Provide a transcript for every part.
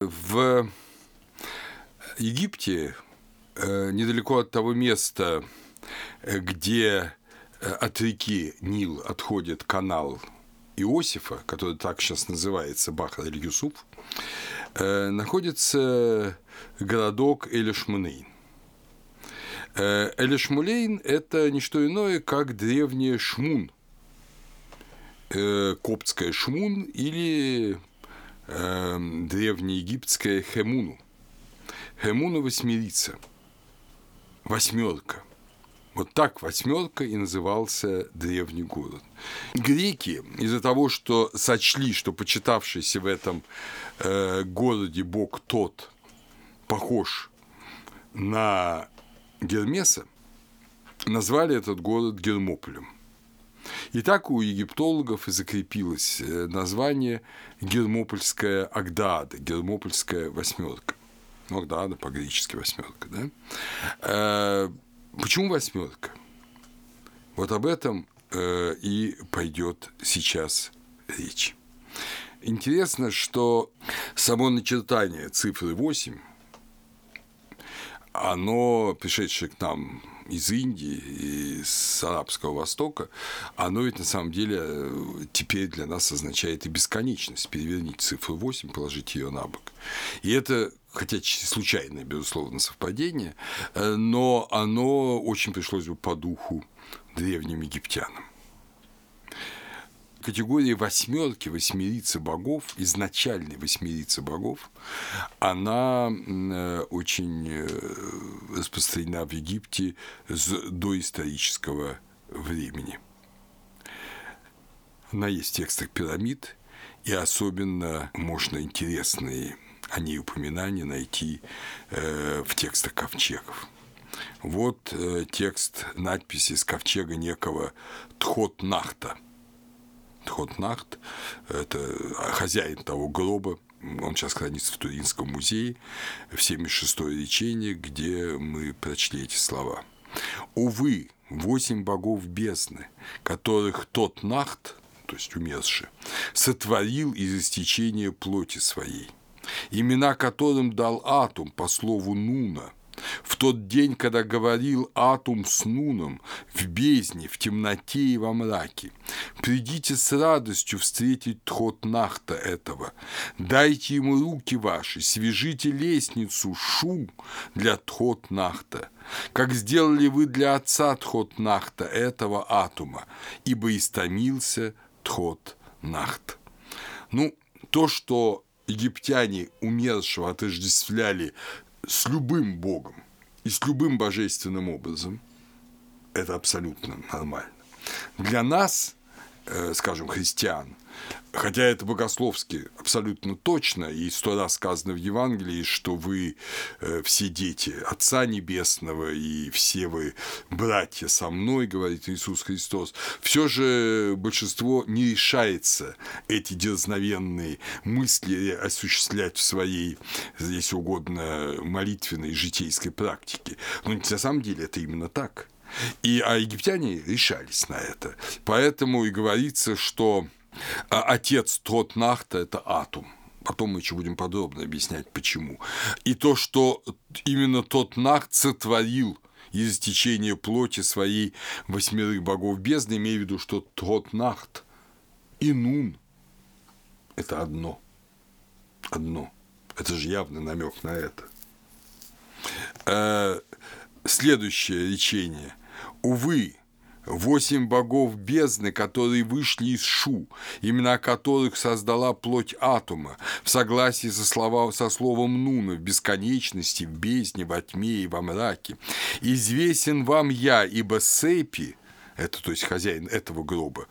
В Египте, э, недалеко от того места, э, где э, от реки Нил отходит канал Иосифа, который так сейчас называется Бахар-эль-Юсуф, находится городок Элишмунейн. Элишмулейн – это не что иное, как древняя Шмун, коптская Шмун или древнеегипетская Хемуну – Хемуна восьмерица, восьмерка. Вот так восьмерка и назывался древний город. Греки из-за того, что сочли, что почитавшийся в этом э, городе бог тот похож на Гермеса, назвали этот город Гермополем. И так у египтологов и закрепилось э, название Гермопольская Агдада, Гермопольская восьмерка. Ну да, по-гречески восьмерка, да? Э, почему восьмерка? Вот об этом э, и пойдет сейчас речь. Интересно, что само начертание цифры 8, оно, пришедшее к нам из Индии, из Арабского Востока, оно ведь на самом деле э, теперь для нас означает и бесконечность. Переверните цифру 8, положите ее на бок. И это хотя случайное, безусловно, совпадение, э, но оно очень пришлось бы по духу древним египтянам. Категория восьмерки, восьмерицы богов, изначальной восьмерицы богов, она э, очень э, распространена в Египте с доисторического времени. Она есть в текстах пирамид, и особенно можно интересные о ней упоминания найти э, в текстах ковчегов. Вот текст надписи с ковчега некого Тхот-Нахта. Тхот-Нахт – это хозяин того гроба, он сейчас хранится в Туринском музее, в 76 речении, где мы прочли эти слова. «Увы, восемь богов бездны, которых тот Нахт, то есть умерший, сотворил из истечения плоти своей – имена которым дал Атум по слову Нуна, в тот день, когда говорил Атум с Нуном в бездне, в темноте и во мраке. Придите с радостью встретить тхот Нахта этого. Дайте ему руки ваши, свяжите лестницу Шу для тхот Нахта, как сделали вы для отца тхот Нахта этого Атума, ибо истомился тхот Нахт. Ну, то, что египтяне умершего отождествляли с любым богом и с любым божественным образом, это абсолютно нормально. Для нас, э, скажем, христиан, Хотя это богословски абсолютно точно, и сто раз сказано в Евангелии, что вы э, все дети Отца Небесного, и все вы братья со мной, говорит Иисус Христос, все же большинство не решается эти дерзновенные мысли осуществлять в своей, если угодно, молитвенной житейской практике. Но на самом деле это именно так. И, а египтяне решались на это. Поэтому и говорится, что а отец Тротнахта – это Атум. Потом мы еще будем подробно объяснять, почему. И то, что именно тот Нахт сотворил из течения плоти своей восьмерых богов бездны, имея в виду, что тот Нахт и Нун – это одно. Одно. Это же явный намек на это. Э, следующее речение. Увы, Восемь богов бездны, которые вышли из Шу, имена которых создала плоть атома, в согласии со, слова, со словом Нуна, в бесконечности, в бездне, во тьме и во мраке. «Известен вам я, ибо Сепи, это то есть хозяин этого гроба,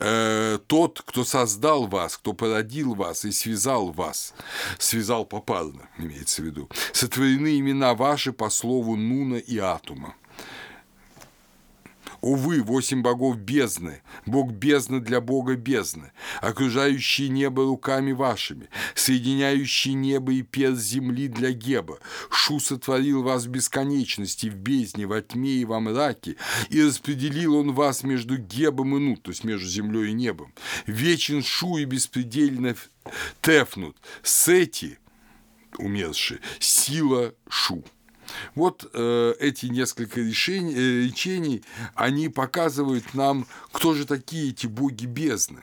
э, тот, кто создал вас, кто породил вас и связал вас, связал попарно, имеется в виду, сотворены имена ваши по слову Нуна и Атума. Увы, восемь богов бездны, бог бездны для бога бездны, окружающие небо руками вашими, соединяющие небо и перс земли для Геба. Шу сотворил вас в бесконечности, в бездне, во тьме и во мраке, и распределил он вас между Гебом и Нут, то есть между землей и небом. Вечен Шу и беспредельно Тефнут. Сети – умерший, сила Шу. Вот э, эти несколько решений, э, речений, они показывают нам, кто же такие эти боги бездны.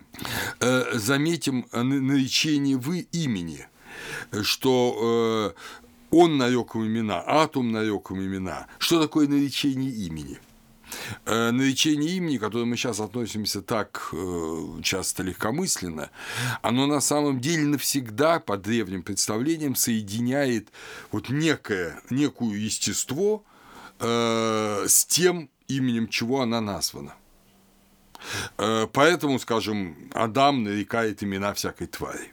Э, заметим наречение вы имени, что э, он нарек им имена, Атум нарек им имена. Что такое наречение имени? Э, наречение имени, к которому мы сейчас относимся так э, часто легкомысленно, оно на самом деле навсегда по древним представлениям соединяет вот некое, некую естество э, с тем именем, чего она названа. Поэтому, скажем, Адам нарекает имена всякой твари.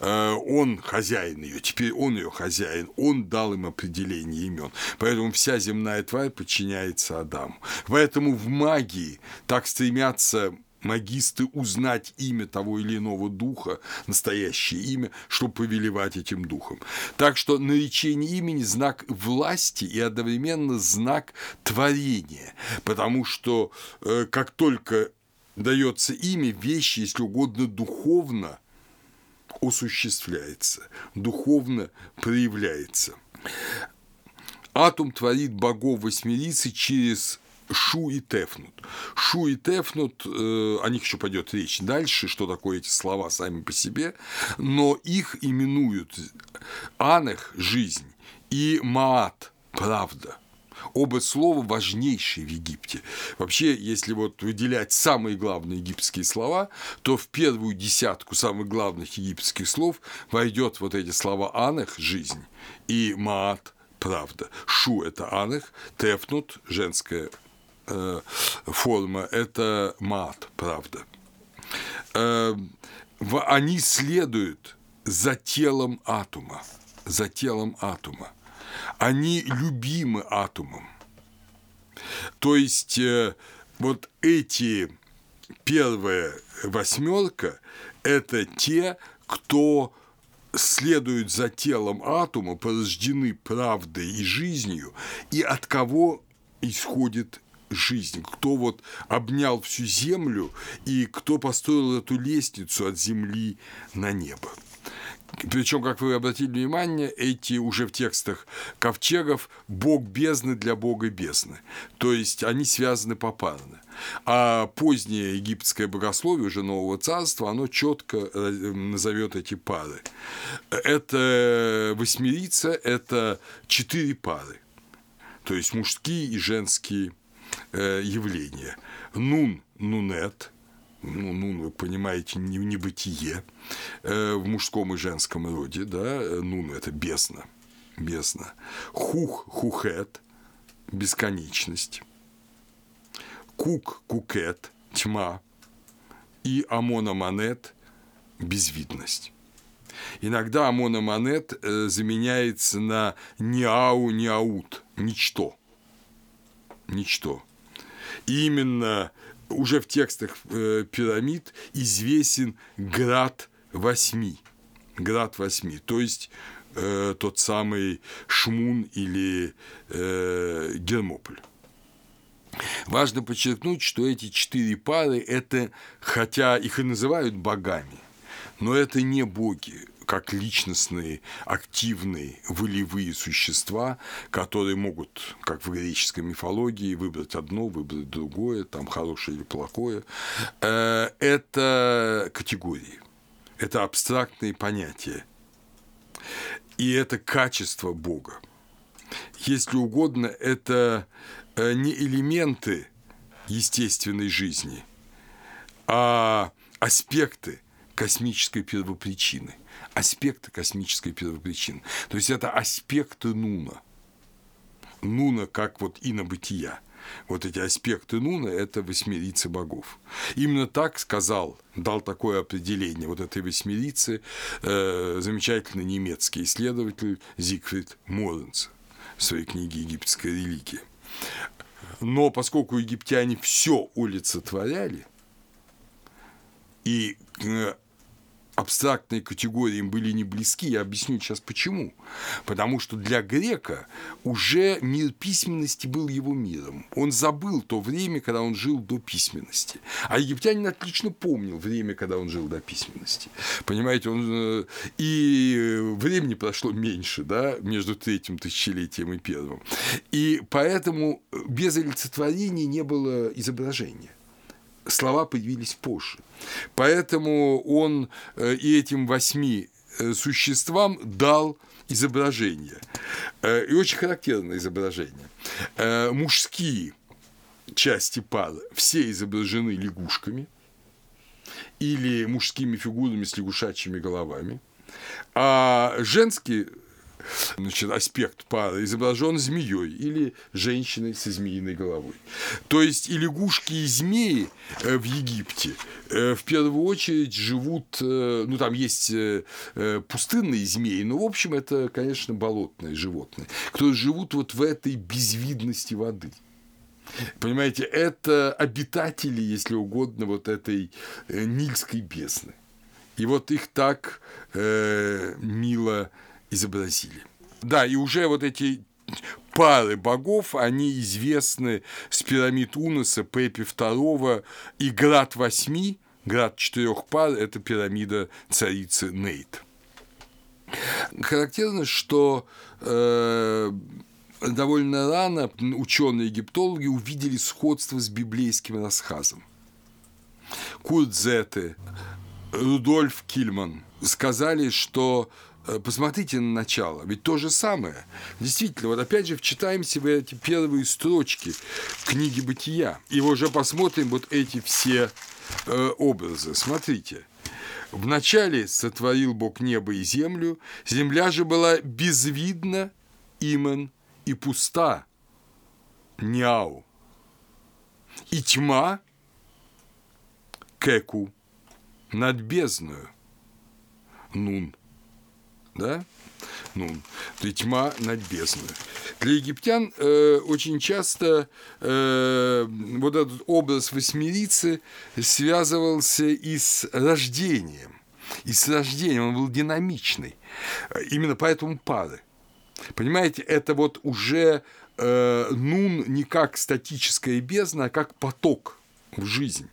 Э, он хозяин ее, теперь он ее хозяин, он дал им определение имен. Поэтому вся земная тварь подчиняется Адаму. Поэтому в магии так стремятся магисты узнать имя того или иного духа, настоящее имя, чтобы повелевать этим духом. Так что наречение имени – знак власти и одновременно знак творения, потому что э, как только дается имя, вещи, если угодно, духовно – осуществляется, духовно проявляется. Атом творит богов восьмерицы через Шу и Тефнут. Шу и Тефнут, э, о них еще пойдет речь дальше, что такое эти слова сами по себе, но их именуют Анах – жизнь и Маат – правда – Оба слова важнейшие в Египте. Вообще, если вот выделять самые главные египетские слова, то в первую десятку самых главных египетских слов войдет вот эти слова «анах» – жизнь и «маат» – правда. «Шу» – это «анах», «тефнут» – женская э, форма – это «маат» – правда. Э, они следуют за телом атома, за телом атома они любимы атомом. То есть э, вот эти первая восьмерка – это те, кто следуют за телом атома, порождены правдой и жизнью, и от кого исходит жизнь, кто вот обнял всю землю и кто построил эту лестницу от земли на небо. Причем, как вы обратили внимание, эти уже в текстах ковчегов бог бездны для бога бездны. То есть они связаны попарно. А позднее египетское богословие уже нового царства, оно четко э, назовет эти пары. Это восьмерица, это четыре пары. То есть мужские и женские э, явления. Нун, нунет – ну, ну, вы понимаете, не, не бытие э, в мужском и женском роде, да, ну, это бездна, бездна. Хух, хухет, бесконечность. Кук, кукет, тьма. И амономанет, безвидность. Иногда амономанет э, заменяется на неау, неаут, ничто. Ничто. И именно уже в текстах э, пирамид известен град восьми. Град восьми, то есть э, тот самый Шмун или э, Гермополь. Важно подчеркнуть, что эти четыре пары – это, хотя их и называют богами, но это не боги как личностные, активные, волевые существа, которые могут, как в греческой мифологии, выбрать одно, выбрать другое, там хорошее или плохое. Э, это категории, это абстрактные понятия, и это качество Бога. Если угодно, это э, не элементы естественной жизни, а аспекты космической первопричины – аспекты космической первопричины. То есть это аспекты Нуна. Нуна как вот инобытия. Вот эти аспекты Нуна – это восьмерицы богов. Именно так сказал, дал такое определение вот этой восьмерицы э, замечательный немецкий исследователь Зигфрид Моренц в своей книге «Египетская религия». Но поскольку египтяне все олицетворяли, и э, абстрактные категории им были не близки. Я объясню сейчас почему. Потому что для грека уже мир письменности был его миром. Он забыл то время, когда он жил до письменности. А египтянин отлично помнил время, когда он жил до письменности. Понимаете, он... Э, и времени прошло меньше, да, между третьим тысячелетием и первым. И поэтому без олицетворения не было изображения слова появились позже. Поэтому он э, и этим восьми э, существам дал изображение. Э, и очень характерное изображение. Мужские части пары все изображены лягушками или мужскими фигурами с лягушачьими головами, а женские значит, аспект пары изображен змеей или женщиной со змеиной головой. То есть и лягушки, и змеи э, в Египте э, в первую очередь живут, э, ну там есть пустынные змеи, но в общем это, конечно, болотные животные, которые живут вот в этой безвидности воды. Понимаете, это обитатели, если угодно, вот этой Нильской бездны. И вот их так э, мило изобразили. Да, и уже вот эти пары богов, они известны с пирамид Унуса, Пепи II и Град восьми, Град четырех пар – это пирамида царицы Нейт. Характерно, что э, довольно рано ученые-египтологи увидели сходство с библейским рассказом. Курт Зетте, Рудольф Кильман сказали, что посмотрите на начало, ведь то же самое. Действительно, вот опять же вчитаемся в эти первые строчки книги «Бытия», и уже посмотрим вот эти все э, образы. Смотрите. Вначале сотворил Бог небо и землю, земля же была безвидна, имен и пуста, няу, и тьма, кеку, над бездною, нун – да? Ну, то тьма над бездной. Для египтян э, очень часто э, вот этот образ восьмерицы связывался и с рождением. И с рождением он был динамичный. Именно поэтому пары. Понимаете, это вот уже э, нун не как статическая бездна, а как поток в жизнь.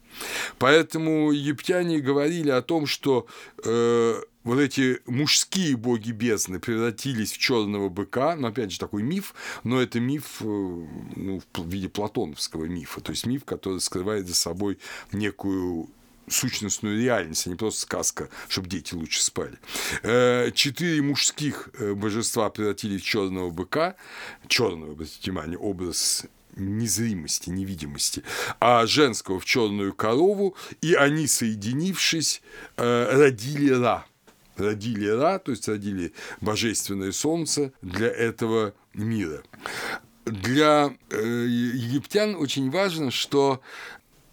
Поэтому египтяне говорили о том, что э, вот эти мужские боги бездны превратились в черного быка, ну, опять же, такой миф, но это миф э, ну, в виде платоновского мифа, то есть миф, который скрывает за собой некую сущностную реальность, а не просто сказка, чтобы дети лучше спали. Э, четыре мужских э, божества превратили в черного быка, черного, обратите внимание, образ незримости, невидимости, а женского в черную корову, и они, соединившись, родили Ра родили Ра, то есть родили божественное солнце для этого мира. Для э, египтян очень важно, что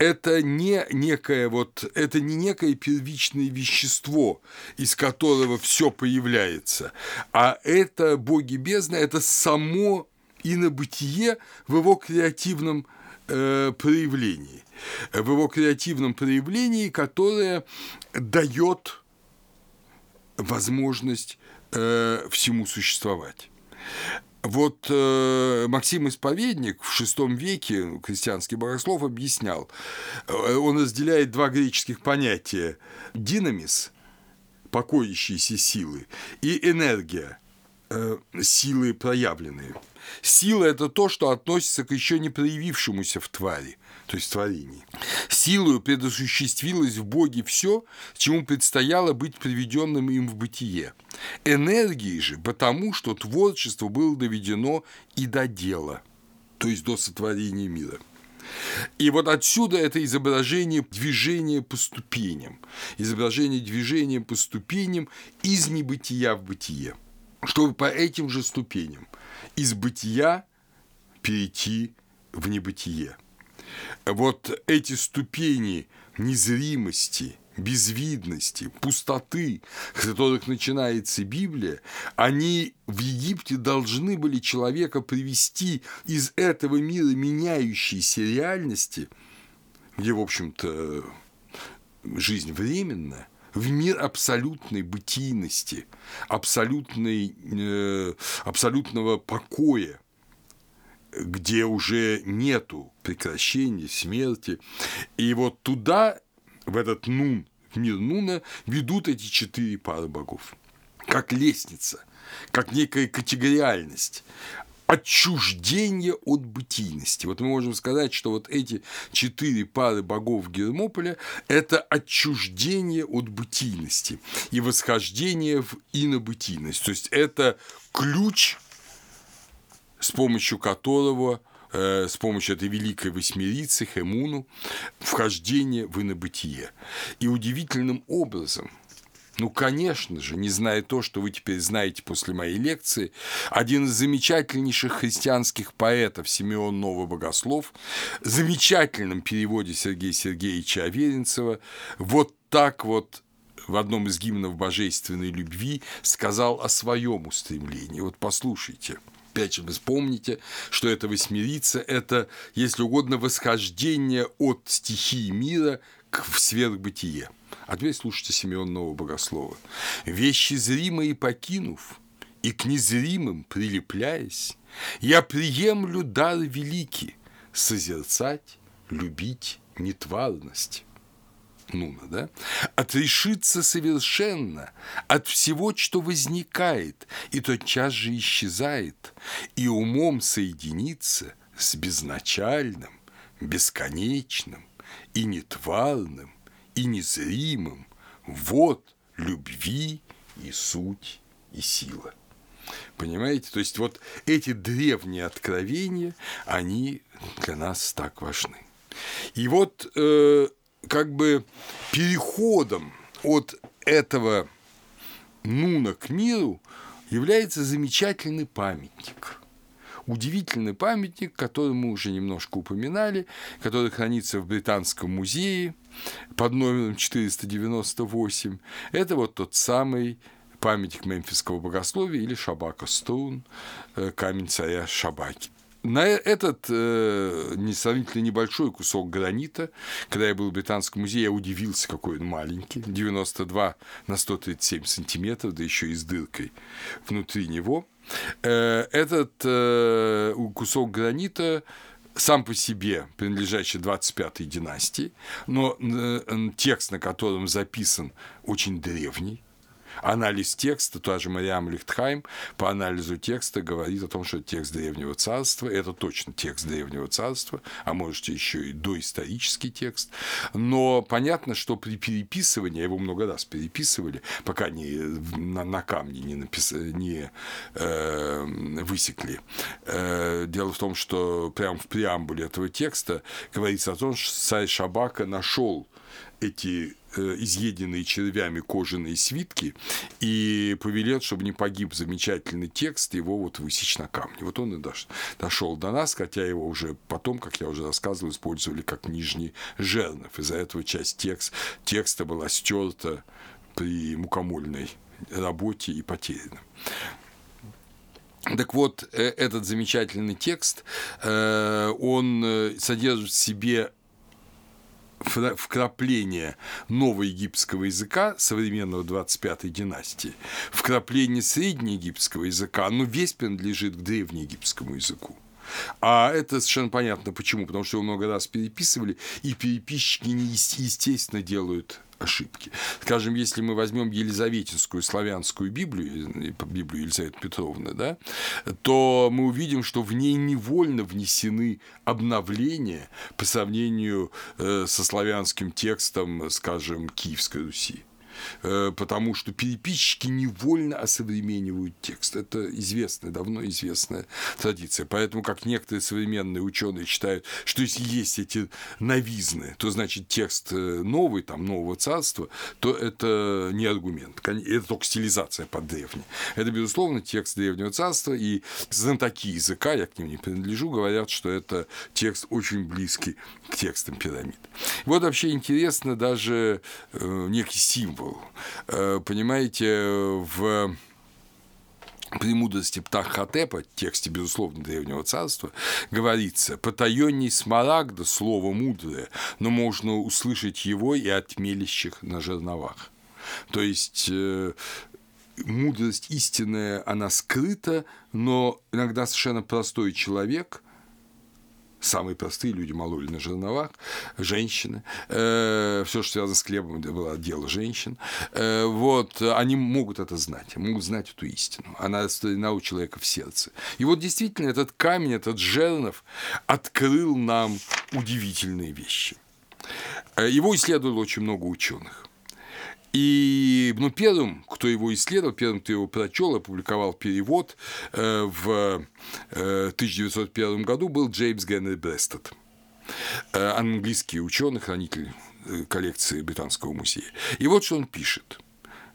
это не некое вот это не некое первичное вещество, из которого все появляется, а это боги бездны, это само инобытие в его креативном э, проявлении, в его креативном проявлении, которое дает возможность э, всему существовать. Вот э, Максим Исповедник в VI веке, христианский богослов, объяснял, э, он разделяет два греческих понятия – динамис, покоящиеся силы, и энергия, э, силы проявленные. Сила – это то, что относится к еще не проявившемуся в твари то есть творении. Силою предосуществилось в Боге все, чему предстояло быть приведенным им в бытие. Энергией же потому, что творчество было доведено и до дела, то есть до сотворения мира. И вот отсюда это изображение движения по ступеням, изображение движения по ступеням из небытия в бытие, чтобы по этим же ступеням из бытия перейти в небытие. Вот эти ступени незримости, безвидности, пустоты, с которых начинается Библия, они в Египте должны были человека привести из этого мира меняющейся реальности, где, в общем-то, жизнь временная, в мир абсолютной бытийности, абсолютной, э, абсолютного покоя, где уже нету прекращения, смерти. И вот туда, в этот Нун, в мир Нуна, ведут эти четыре пары богов. Как лестница, как некая категориальность отчуждение от бытийности. Вот мы можем сказать, что вот эти четыре пары богов Гермополя – это отчуждение от бытийности и восхождение в инобытийность. То есть это ключ, с помощью которого э, с помощью этой великой восьмерицы Хемуну вхождение в инобытие. И удивительным образом – ну, конечно же, не зная то, что вы теперь знаете после моей лекции, один из замечательнейших христианских поэтов Симеон Новобогослов в замечательном переводе Сергея Сергеевича Аверинцева вот так вот в одном из гимнов божественной любви сказал о своем устремлении. Вот послушайте. Опять же, вы вспомните, что это восьмерица – это, если угодно, восхождение от стихии мира к сверхбытие. А теперь слушайте Симеонного Богослова. «Вещи зримые покинув и к незримым прилепляясь, я приемлю дар великий – созерцать, любить нетварность». Нуна, да? Отрешиться совершенно от всего, что возникает, и тотчас же исчезает, и умом соединиться с безначальным, бесконечным и нетварным, и незримым. Вот любви и суть и сила. Понимаете? То есть вот эти древние откровения, они для нас так важны. И вот э, как бы переходом от этого Нуна к миру является замечательный памятник – удивительный памятник, который мы уже немножко упоминали, который хранится в Британском музее под номером 498. Это вот тот самый памятник мемфисского богословия или Шабака Стоун, э, камень царя Шабаки. На этот э, несравнительно небольшой кусок гранита, когда я был в Британском музее, я удивился, какой он маленький, 92 на 137 сантиметров, да еще и с дыркой внутри него. Э, этот э, кусок гранита сам по себе принадлежащий 25-й династии, но э, текст, на котором записан, очень древний, Анализ текста, та же Мариам Лихтхайм по анализу текста говорит о том, что текст Древнего Царства, это точно текст Древнего Царства, а можете еще и доисторический текст. Но понятно, что при переписывании, его много раз переписывали, пока не на, на камне не, напис... не э, высекли. Э, дело в том, что прямо в преамбуле этого текста говорится о том, что царь Шабака нашел эти изъеденные червями кожаные свитки и повелел, чтобы не погиб замечательный текст, его вот высечь на камне. Вот он и дошел до нас, хотя его уже потом, как я уже рассказывал, использовали как нижний жернов. Из-за этого часть текст, текста была стерта при мукомольной работе и потеряна. Так вот, э, этот замечательный текст, э, он содержит в себе вкрапление новоегипетского языка современного 25-й династии, вкрапление среднеегипетского языка, оно весь принадлежит к древнеегипетскому языку. А это совершенно понятно почему, потому что его много раз переписывали, и переписчики естественно делают ошибки. Скажем, если мы возьмем Елизаветинскую славянскую Библию, Библию Елизаветы Петровны, да, то мы увидим, что в ней невольно внесены обновления по сравнению э, со славянским текстом, скажем, Киевской Руси. Э, потому что переписчики невольно осовременивают текст. Это известная, давно известная традиция. Поэтому, как некоторые современные ученые считают, что если есть эти новизны, то значит текст э, новый, там, нового царства, то это не аргумент. Это только стилизация под древний. Это, безусловно, текст древнего царства, и знатоки языка, я к ним не принадлежу, говорят, что это текст очень близкий к текстам пирамид. Вот вообще интересно даже э, некий символ понимаете, в премудрости Птаххотепа, тексте, безусловно, Древнего Царства, говорится «потаенней смарагда слово мудрое, но можно услышать его и от мелящих на жерновах». То есть э, мудрость истинная, она скрыта, но иногда совершенно простой человек – самые простые люди мололи на жерновах, женщины, э, все, что связано с хлебом, было дело женщин, э, вот, они могут это знать, могут знать эту истину, она расстояна у человека в сердце. И вот действительно этот камень, этот жернов открыл нам удивительные вещи. Э, его исследовало очень много ученых. И ну, первым, кто его исследовал, первым, кто его прочел, опубликовал перевод э, в 1901 э, году, был Джеймс Генри Брестед, э, английский ученый, хранитель коллекции Британского музея. И вот что он пишет.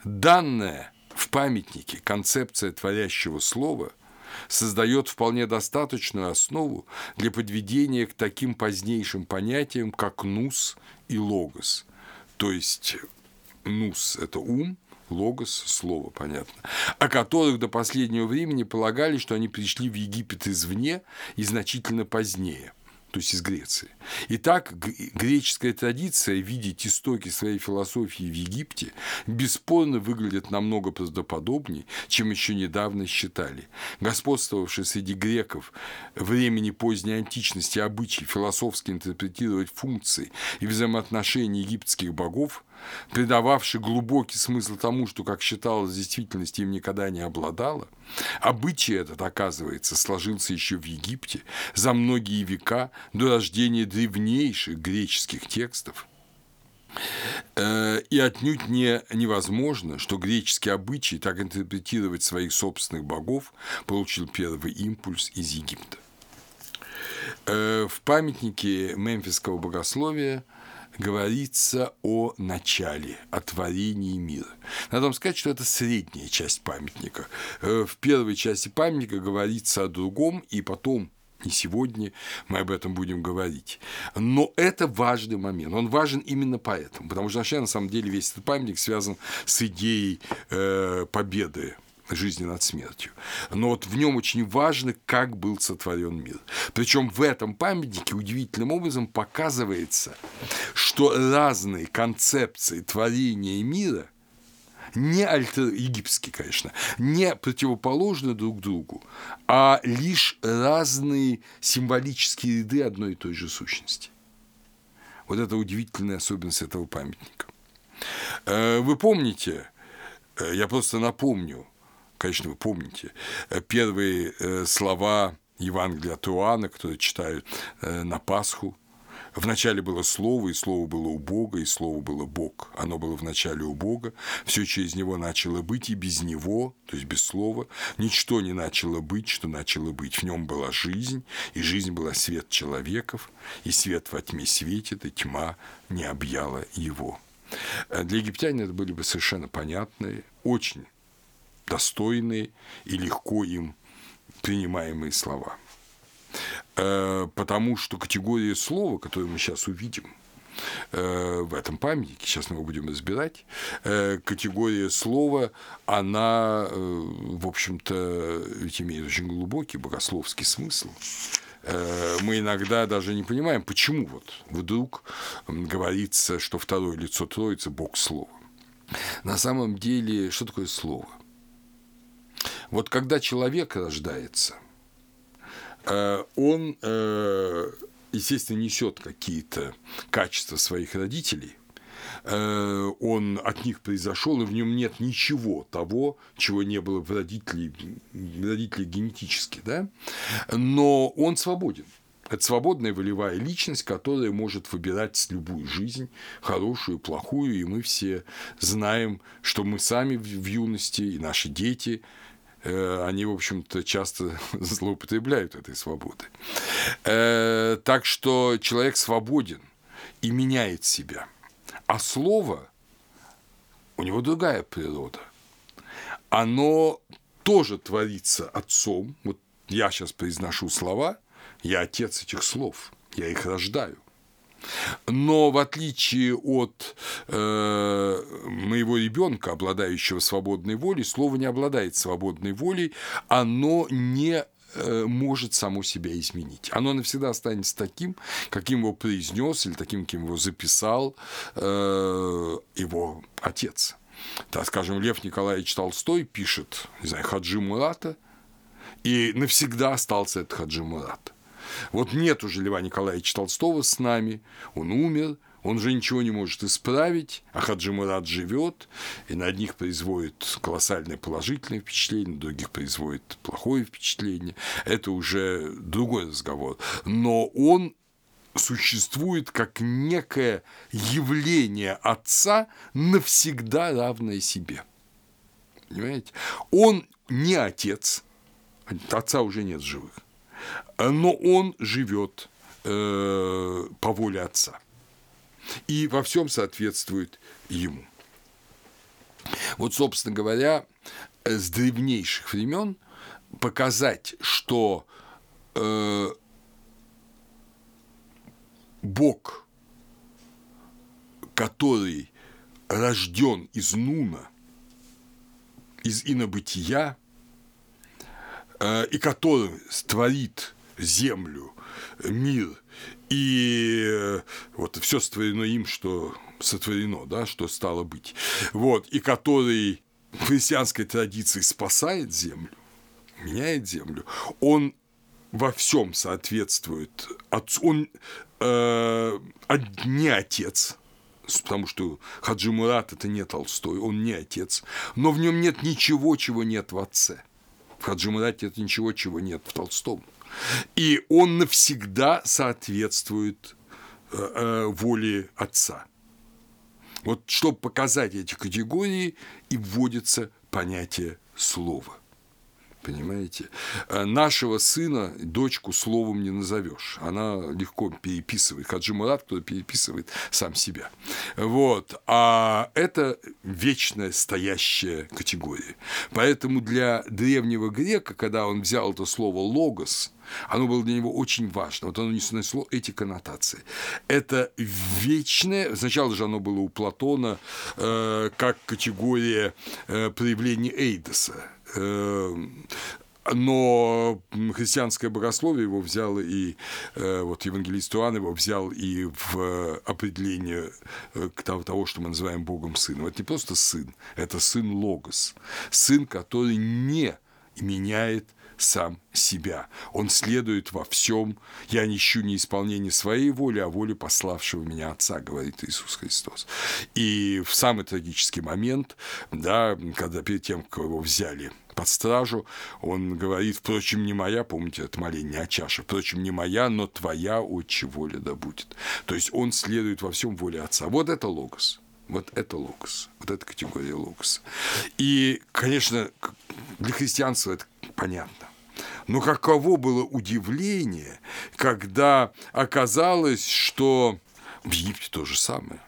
Данная в памятнике концепция творящего слова создает вполне достаточную основу для подведения к таким позднейшим понятиям, как нус и логос, то есть нус – это ум, логос – слово, понятно, о которых до последнего времени полагали, что они пришли в Египет извне и значительно позднее – то есть из Греции. Итак, греческая традиция видеть истоки своей философии в Египте бесспорно выглядит намного правдоподобнее, чем еще недавно считали. Господствовавший среди греков времени поздней античности обычай философски интерпретировать функции и взаимоотношения египетских богов придававший глубокий смысл тому, что, как считалось, в действительности им никогда не обладало, обычай этот, оказывается, сложился еще в Египте за многие века до рождения древнейших греческих текстов. Э, и отнюдь не невозможно, что греческий обычай так интерпретировать своих собственных богов получил первый импульс из Египта. Э, в памятнике мемфисского богословия – говорится о начале, о творении мира. Надо вам сказать, что это средняя часть памятника. Э, в первой части памятника говорится о другом, и потом и сегодня мы об этом будем говорить. Но это важный момент. Он важен именно поэтому. Потому что вообще, на самом деле, весь этот памятник связан с идеей э, победы жизни над смертью. Но вот в нем очень важно, как был сотворен мир. Причем в этом памятнике удивительным образом показывается, что разные концепции творения мира не альтер египетские, конечно, не противоположны друг другу, а лишь разные символические ряды одной и той же сущности. Вот это удивительная особенность этого памятника. Э, вы помните, э, я просто напомню, конечно, вы помните, э, первые э, слова Евангелия от Иоанна, которые читают э, на Пасху. Вначале было Слово, и Слово было у Бога, и Слово было Бог. Оно было вначале у Бога, все через Него начало быть, и без Него, то есть без Слова, ничто не начало быть, что начало быть. В нем была жизнь, и жизнь была свет человеков, и свет во тьме светит, и тьма не объяла его. Для египтян это были бы совершенно понятные, очень достойные и легко им принимаемые слова. Э, потому что категория слова, которую мы сейчас увидим, э, в этом памятнике, сейчас мы его будем разбирать, э, категория слова, она, в общем-то, ведь имеет очень глубокий богословский смысл. Мы иногда даже не понимаем, почему вот вдруг говорится, что второе лицо Троицы – Бог Слова. На самом деле, что такое слово – вот когда человек рождается, э, он, э, естественно, несет какие-то качества своих родителей, э, он от них произошел, и в нем нет ничего того, чего не было в родителей, родителей генетически, да? но он свободен. Это свободная волевая личность, которая может выбирать любую жизнь, хорошую, плохую, и мы все знаем, что мы сами в юности, и наши дети – они, в общем-то, часто злоупотребляют этой свободой. Э, так что человек свободен и меняет себя. А слово, у него другая природа. Оно тоже творится отцом. Вот я сейчас произношу слова, я отец этих слов, я их рождаю. Но в отличие от э, моего ребенка, обладающего свободной волей, слово не обладает свободной волей, оно не э, может само себя изменить. Оно навсегда останется таким, каким его произнес или таким, каким его записал э, его отец. так скажем, Лев Николаевич Толстой пишет, не знаю, Хаджи Мурата, и навсегда остался этот Хаджи Мурат. Вот нет уже Льва Николаевича Толстого с нами, он умер, он же ничего не может исправить, а Хаджи Мурат живет, и на одних производит колоссальное положительное впечатление, на других производит плохое впечатление. Это уже другой разговор. Но он существует как некое явление отца, навсегда равное себе. Понимаете? Он не отец, отца уже нет живых, но он живет э, по воле отца и во всем соответствует ему. Вот, собственно говоря, с древнейших времен показать, что э, Бог, который рожден из Нуна, из инобытия, э, и который творит землю, мир, и э, вот все сотворено им, что сотворено, да, что стало быть, вот, и который в христианской традиции спасает землю, меняет землю, он во всем соответствует отцу, он э, не отец, потому что Хаджи Мурат это не Толстой, он не отец, но в нем нет ничего, чего нет в отце. В это ничего, чего нет в Толстом. И он навсегда соответствует э, э, воле отца. Вот чтобы показать эти категории, и вводится понятие слова. Понимаете? Э, нашего сына, дочку словом не назовешь. Она легко переписывает. Хаджи Мурат, кто переписывает сам себя. Вот. А это вечная стоящая категория. Поэтому для древнего грека, когда он взял это слово «логос», оно было для него очень важно. Вот оно не снесло эти коннотации. Это вечное, сначала же оно было у Платона э, как категория э, проявления Эйдоса но христианское богословие его взяло и э, вот евангелист Иоанн его взял и в определение э, того, что мы называем Богом Сыном. Это не просто сын, это сын Логос, сын, который не меняет сам себя. Он следует во всем. Я не ищу не исполнение своей воли, а воли пославшего меня Отца, говорит Иисус Христос. И в самый трагический момент, да, когда перед тем, как его взяли под стражу, он говорит, впрочем, не моя, помните это моление о чаше, впрочем, не моя, но твоя, отче, воля да будет. То есть он следует во всем воле Отца. Вот это логос. Вот это логос, вот эта категория логоса. И, конечно, для христианства это понятно. Но каково было удивление, когда оказалось, что в Египте то же самое.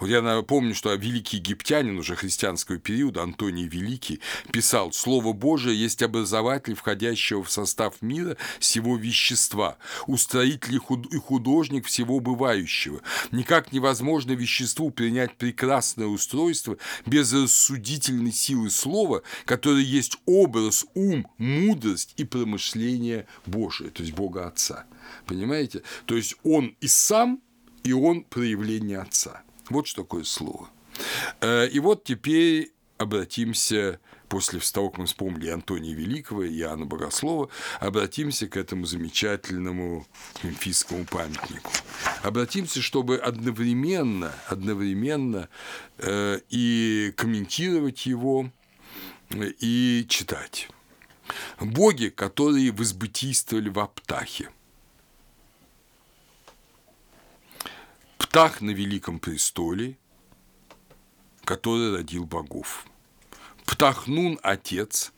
Вот я помню, что великий египтянин уже христианского периода, Антоний Великий, писал «Слово Божие есть образователь входящего в состав мира всего вещества, устроитель и художник всего бывающего. Никак невозможно веществу принять прекрасное устройство без рассудительной силы слова, которое есть образ, ум, мудрость и промышление Божие, то есть Бога Отца. Понимаете? То есть он и сам, и он проявление Отца. Вот что такое слово. Э, и вот теперь обратимся после того, как мы вспомнили Антония Великого и Иоанна Богослова, обратимся к этому замечательному мемфисскому памятнику. Обратимся, чтобы одновременно, одновременно э, и комментировать его, и читать. Боги, которые возбытийствовали в Аптахе – Птах на великом престоле, который родил богов. Птахнун – отец,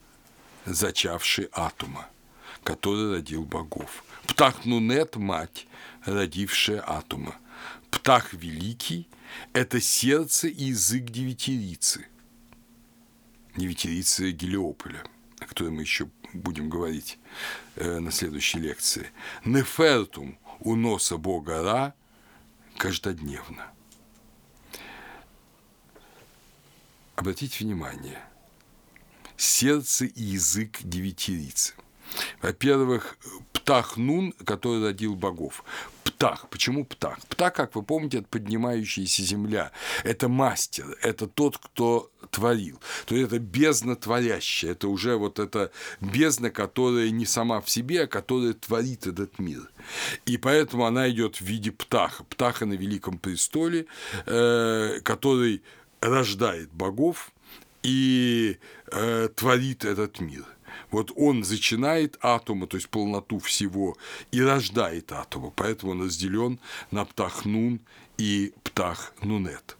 зачавший Атума, который родил богов. Птахнунет – мать, родившая Атума. Птах великий – это сердце и язык девятирицы, девятирицы Гелиополя, о которой мы еще будем говорить э, на следующей лекции. Нефертум – у носа бога Ра – каждодневно. Обратите внимание, сердце и язык девятирицы. Во-первых, Птах Нун, который родил богов. Птах. Почему птах? Птах, как вы помните, это поднимающаяся земля. Это мастер, это тот, кто творил. То есть это бездна творящая. Это уже вот эта бездна, которая не сама в себе, а которая творит этот мир. И поэтому она идет в виде птаха. Птаха на Великом престоле, э, который рождает богов и э, творит этот мир. Вот он зачинает атома, то есть полноту всего, и рождает атома. Поэтому он разделен на птах-нун и птах-нунет.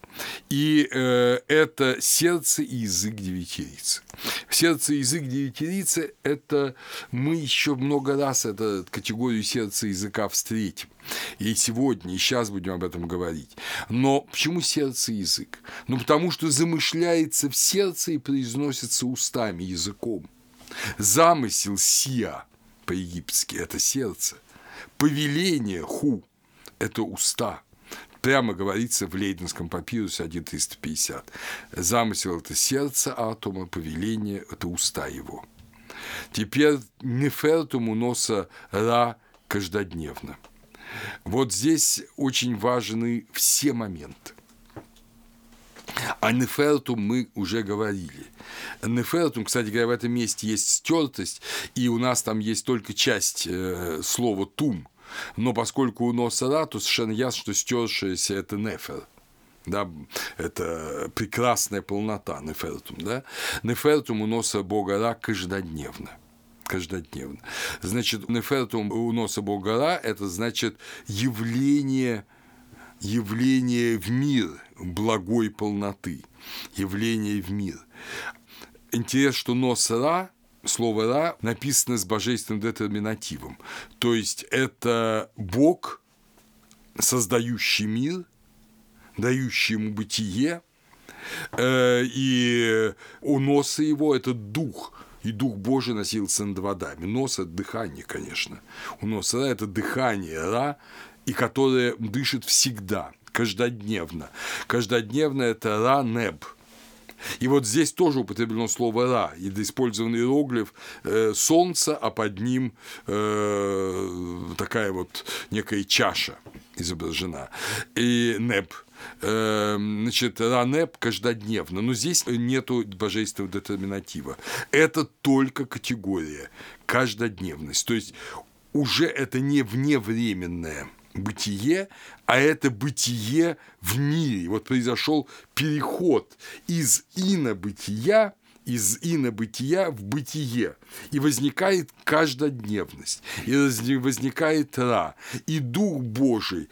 И э, это сердце и язык девятирицы. Сердце и язык девятирицы – это мы еще много раз эту категорию сердца и языка встретим. И сегодня, и сейчас будем об этом говорить. Но почему сердце и язык? Ну, потому что замышляется в сердце и произносится устами, языком. Замысел сия по-египетски – это сердце. Повеление ху – это уста. Прямо говорится в Лейденском папирусе 1350. Замысел – это сердце атома, повеление – это уста его. Теперь нефертум уноса ра каждодневно. Вот здесь очень важны все моменты. О Нефертум мы уже говорили. Нефертум, кстати говоря, в этом месте есть стертость, и у нас там есть только часть э, слова тум. Но поскольку у носа ра, то совершенно ясно, что стершееся – это нефер да, это прекрасная полнота нефертум, да, нефертум у носа Бога Ра каждодневно каждодневно. Значит, нефертум у носа Бога Ра – это значит явление явление в мир благой полноты, явление в мир. Интересно, что нос «ра» слово «ра» написано с божественным детерминативом. То есть это Бог, создающий мир, дающий ему бытие, э, и у носа его это дух, и Дух Божий носился над водами. Нос – это дыхание, конечно. У носа это дыхание Ра, и которое дышит всегда, каждодневно. Каждодневно это ра-неб. И вот здесь тоже употреблено слово «ра», и использован иероглиф э, солнца, а под ним э, такая вот некая чаша изображена. И «неб», э, значит, ранеп каждодневно, но здесь нету божественного детерминатива. Это только категория, каждодневность. То есть уже это не вневременное бытие, а это бытие в мире. Вот произошел переход из инобытия из инобытия в бытие. И возникает каждодневность, и возникает ра, и Дух Божий,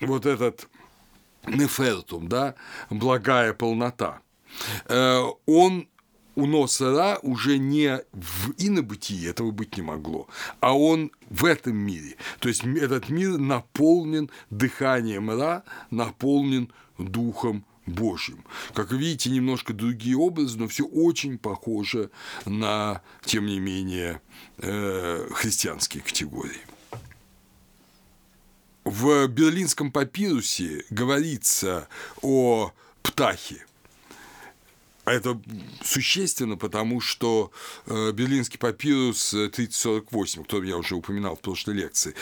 вот этот нефертум, да, благая полнота, э, он у носа Ра уже не в инобытии, этого быть не могло, а он в этом мире. То есть этот мир наполнен дыханием Ра, наполнен Духом Божьим. Как видите, немножко другие образы, но все очень похоже на, тем не менее, э, христианские категории. В Берлинском папирусе говорится о птахе, это существенно, потому что э, Берлинский папирус 3048, кто я уже упоминал в прошлой лекции,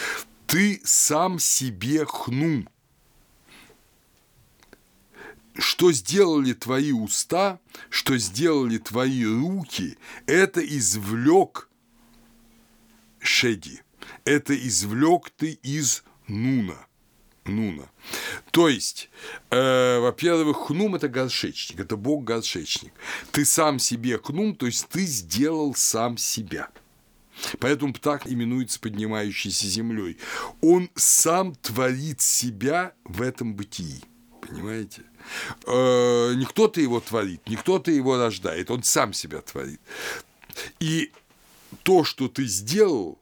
ты сам себе хну. Что сделали твои уста, что сделали твои руки, это извлек Шеди. Это извлек ты из Нуна. Нуна. То есть, э, во-первых, хнум – это горшечник, это бог-горшечник. Ты сам себе хнум, то есть ты сделал сам себя. Поэтому птах именуется поднимающейся землей. Он сам творит себя в этом бытии. Понимаете? Э, не кто-то его творит, не кто-то его рождает, он сам себя творит. И то, что ты сделал,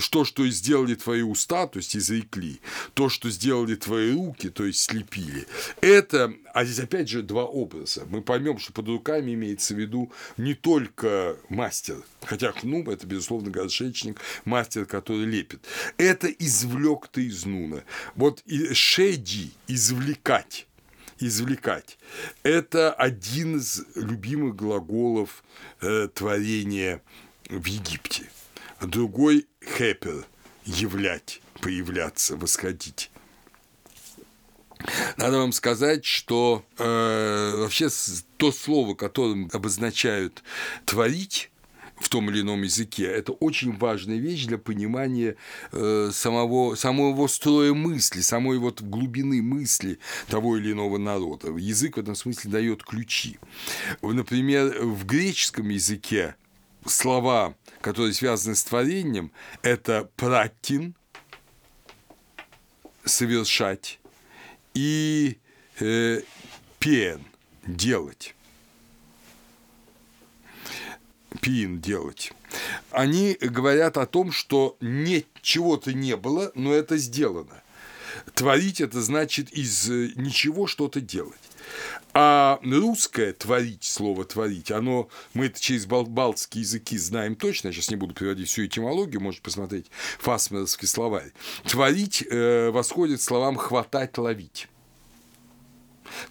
что, что сделали твои уста, то есть изрекли, то, что сделали твои руки, то есть слепили, это, а здесь опять же два образа. Мы поймем, что под руками имеется в виду не только мастер, хотя хнум – это, безусловно, горшечник, мастер, который лепит. Это извлек ты из нуна. Вот шеди – извлекать извлекать. Это один из любимых глаголов э, творения в Египте другой хепер – являть, появляться, восходить. Надо вам сказать, что э, вообще то слово, которым обозначают творить, в том или ином языке. Это очень важная вещь для понимания э, самого, самого строя мысли, самой вот глубины мысли того или иного народа. Язык в этом смысле дает ключи. Например, в греческом языке слова, которые связаны с творением, это «пратин» – совершать, и э, «пен» – делать пиин делать. Они говорят о том, что не, чего-то не было, но это сделано. Творить – это значит из э, ничего что-то делать. А русское «творить», слово «творить», оно, мы это через бал балтские языки знаем точно, я сейчас не буду приводить всю этимологию, можете посмотреть фасмеровский словарь. «Творить» э, восходит словам «хватать», «ловить».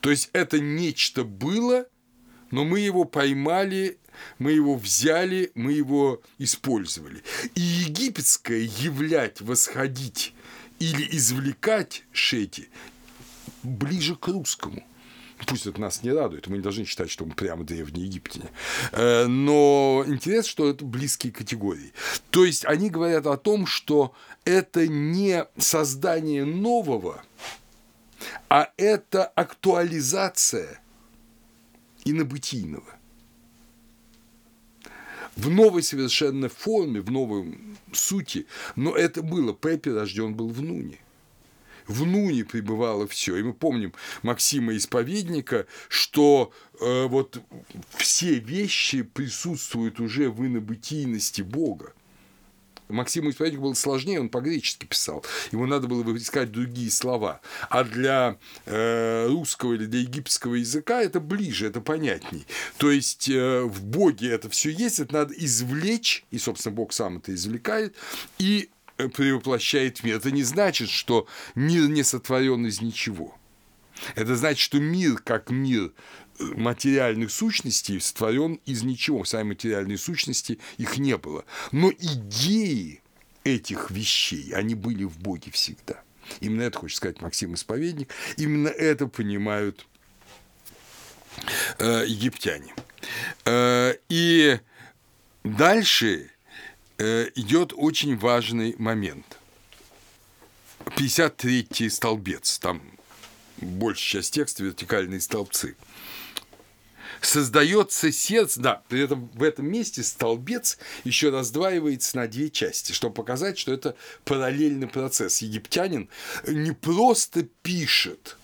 То есть это нечто было, но мы его поймали мы его взяли, мы его использовали. И египетское являть, восходить или извлекать шети ближе к русскому. Пусть это нас не радует, мы не должны считать, что мы прямо древние египтяне. Э, но интересно, что это близкие категории. То есть они говорят о том, что это не создание нового, а это актуализация инобытийного в новой совершенно форме, в новой сути, но это было. Пеппи рожден был в Нуне. В Нуне пребывало все. И мы помним Максима Исповедника, что э, вот все вещи присутствуют уже в инобытийности Бога. Максиму Исповеднику было сложнее, он по-гречески писал. Ему надо было искать другие слова. А для э, русского или для египетского языка это ближе, это понятней. То есть э, в Боге это все есть, это надо извлечь, и, собственно, Бог сам это извлекает, и превоплощает мир. Это не значит, что мир не сотворен из ничего. Это значит, что мир как мир материальных сущностей сотворен из ничего. Сами материальные сущности, их не было. Но идеи этих вещей, они были в Боге всегда. Именно это хочет сказать Максим Исповедник. Именно это понимают э, египтяне. Э, и дальше э, идет очень важный момент. 53-й столбец, там большая часть текста вертикальные столбцы – создается сердце, да, при этом в этом месте столбец еще раздваивается на две части, чтобы показать, что это параллельный процесс. Египтянин не просто пишет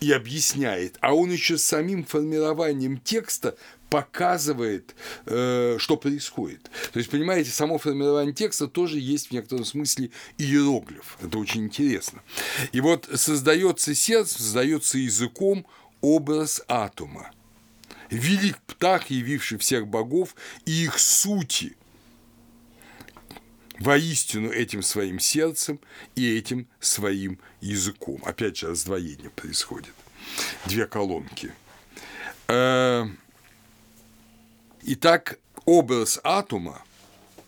и объясняет, а он еще самим формированием текста показывает, э, что происходит. То есть, понимаете, само формирование текста тоже есть в некотором смысле иероглиф. Это очень интересно. И вот создается сердце, создается языком образ атома велик птах, явивший всех богов и их сути, воистину этим своим сердцем и этим своим языком. Опять же, раздвоение происходит. Две колонки. Э, итак, образ атома,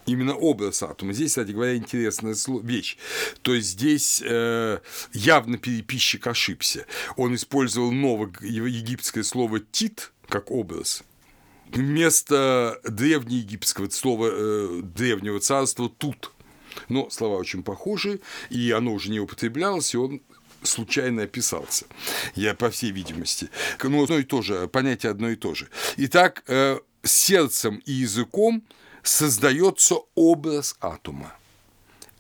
именно образ атома. Здесь, кстати говоря, интересная вещь. То есть здесь э, явно переписчик ошибся. Он использовал новое египетское слово «тит», как образ. Вместо древнеегипетского слова э, древнего царства тут. Но слова очень похожи, и оно уже не употреблялось, и он случайно описался, я по всей видимости. Но одно и то же, понятие одно и то же. Итак, э, сердцем и языком создается образ атома.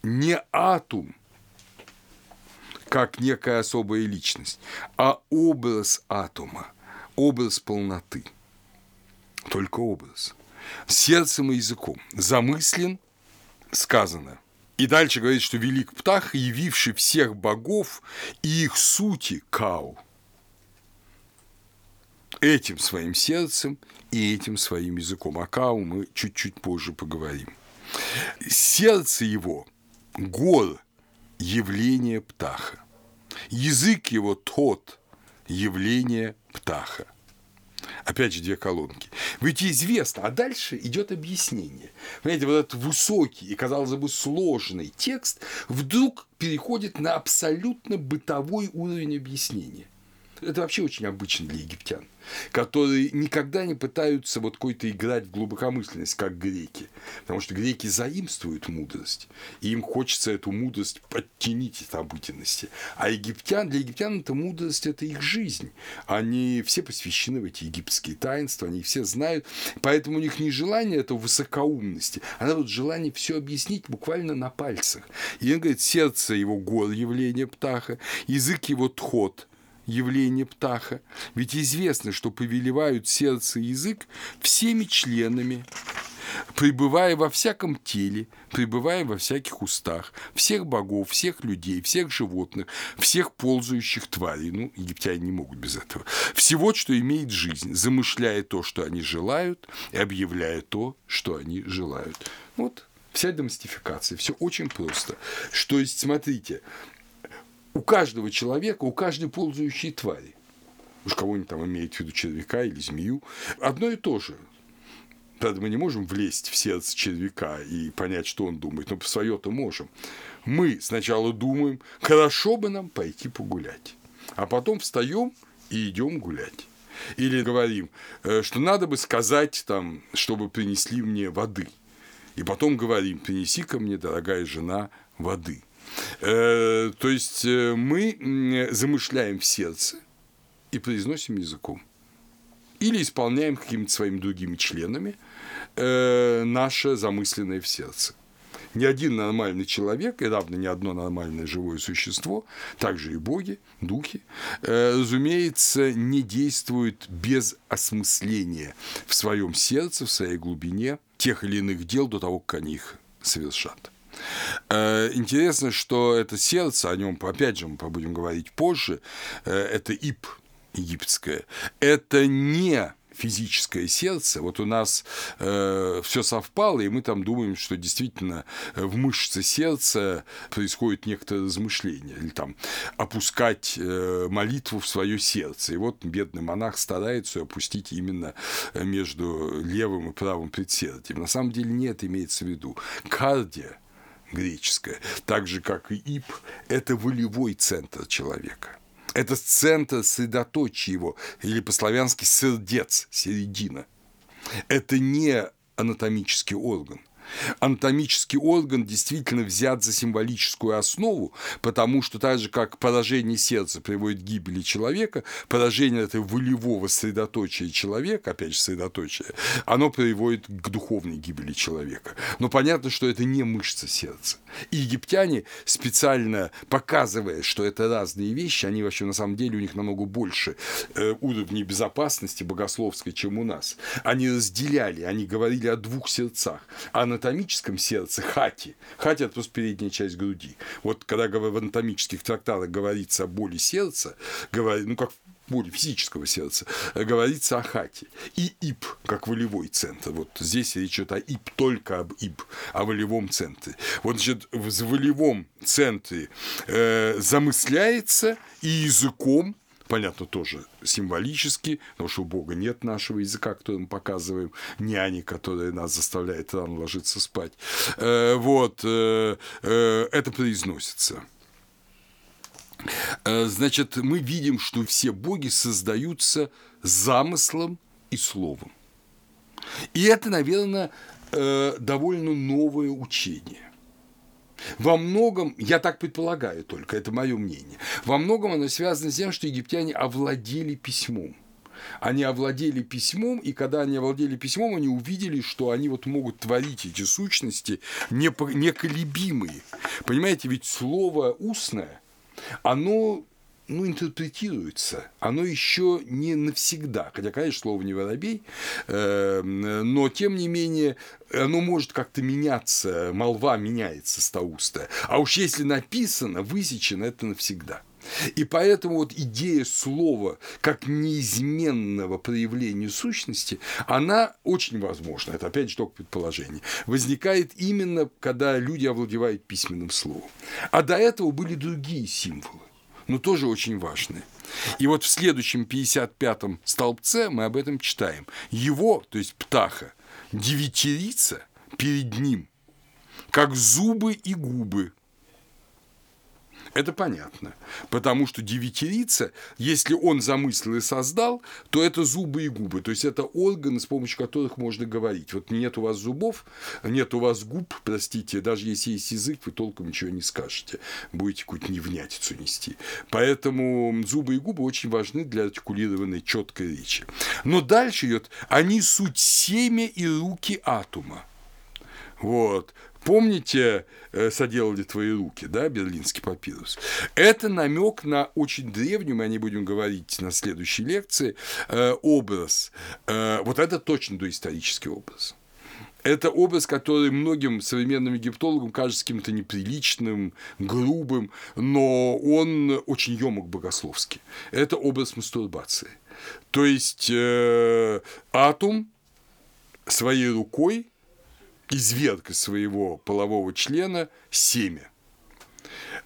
Не атом, как некая особая личность, а образ атома – образ полноты. Только образ. Сердцем и языком. Замыслен, сказано. И дальше говорит, что велик птах, явивший всех богов и их сути кау. Этим своим сердцем и этим своим языком. О кау мы чуть-чуть позже поговорим. Сердце его – гор явление птаха. Язык его тот – явление птаха. Опять же, две колонки. Ведь известно, а дальше идет объяснение. Понимаете, вот этот высокий и, казалось бы, сложный текст вдруг переходит на абсолютно бытовой уровень объяснения. Это вообще очень обычно для египтян которые никогда не пытаются вот какой-то играть в глубокомысленность, как греки. Потому что греки заимствуют мудрость, и им хочется эту мудрость подтянить от обыденности. А египтян, для египтян эта мудрость – это их жизнь. Они все посвящены в эти египетские таинства, они все знают. Поэтому у них не желание это высокоумности, а вот желание все объяснить буквально на пальцах. И он говорит, сердце его гор явление птаха, язык его тхот – явление птаха, ведь известно, что повелевают сердце и язык всеми членами, пребывая во всяком теле, пребывая во всяких устах, всех богов, всех людей, всех животных, всех ползающих тварей, ну, египтяне не могут без этого, всего, что имеет жизнь, замышляя то, что они желают, и объявляя то, что они желают. Вот вся демистификация, все очень просто. Что есть, смотрите, у каждого человека, у каждой ползающей твари, уж кого-нибудь там имеет в виду червяка или змею, одно и то же. Правда, мы не можем влезть в сердце червяка и понять, что он думает, но по свое-то можем. Мы сначала думаем, хорошо бы нам пойти погулять, а потом встаем и идем гулять. Или говорим, э, что надо бы сказать, там, чтобы принесли мне воды. И потом говорим, принеси ко мне, дорогая жена, воды – то есть э, мы замышляем в сердце и произносим языком. Или исполняем какими-то своими другими членами э, наше замысленное в сердце. Ни один нормальный человек, и равно ни одно нормальное живое существо, также и боги, духи, разумеется, не действуют без осмысления в своем сердце, в своей глубине тех или иных дел до того, как они их совершат. Э, интересно, что это сердце, о нем, опять же, мы будем говорить позже, э, это ип египетское, это не физическое сердце, вот у нас э, все совпало, и мы там думаем, что действительно в мышце сердца происходит некоторое размышление, или там опускать э, молитву в свое сердце. И вот бедный монах старается опустить именно между левым и правым предсердием. На самом деле нет, имеется в виду. Кардия греческое, так же, как и ип, это волевой центр человека. Это центр средоточия его, или по-славянски сердец, середина. Это не анатомический орган. Анатомический орган действительно взят за символическую основу, потому что так же, как поражение сердца приводит к гибели человека, поражение этой волевого средоточия человека, опять же, средоточие, оно приводит к духовной гибели человека. Но понятно, что это не мышца сердца. И египтяне, специально показывая, что это разные вещи, они вообще на самом деле у них намного больше э, уровней безопасности богословской, чем у нас. Они разделяли, они говорили о двух сердцах. О анатомическом сердце хати. Хати – это просто передняя часть груди. Вот когда в анатомических трактатах говорится о боли сердца, говорит, ну, как боли физического сердца, говорится о хате. И ИП, как волевой центр. Вот здесь речь идет о ИП, только об ИП, о волевом центре. Вот, значит, в волевом центре э, замысляется и языком понятно, тоже символически, потому что у Бога нет нашего языка, который мы показываем, няни, которая нас заставляет рано ложиться спать. Э, вот, э, э, это произносится. Значит, мы видим, что все боги создаются замыслом и словом. И это, наверное, довольно новое учение. Во многом, я так предполагаю только, это мое мнение, во многом оно связано с тем, что египтяне овладели письмом. Они овладели письмом, и когда они овладели письмом, они увидели, что они вот могут творить эти сущности неколебимые. Понимаете, ведь слово устное, оно ну, интерпретируется. Оно еще не навсегда. Хотя, конечно, слово не воробей, э, но тем не менее оно может как-то меняться, молва меняется стаустая. А уж если написано, высечено, это навсегда. И поэтому вот идея слова как неизменного проявления сущности, она очень возможна, это опять же только предположение, возникает именно, когда люди овладевают письменным словом. А до этого были другие символы но тоже очень важные. И вот в следующем 55-м столбце мы об этом читаем. Его, то есть птаха, девятерица перед ним, как зубы и губы, это понятно, потому что девятерица, если он замыслил и создал, то это зубы и губы, то есть это органы, с помощью которых можно говорить. Вот нет у вас зубов, нет у вас губ, простите, даже если есть язык, вы толком ничего не скажете, будете какую-то невнятицу нести. Поэтому зубы и губы очень важны для артикулированной четкой речи. Но дальше идет, они суть семя и руки атома. Вот. Помните, э, соделали твои руки, да, берлинский папирус? Это намек на очень древний, мы о ней будем говорить на следующей лекции, э, образ. Э, вот это точно доисторический образ. Это образ, который многим современным египтологам кажется каким-то неприличным, грубым, но он очень емок богословский. Это образ мастурбации. То есть э, атом своей рукой изверг из своего полового члена семя.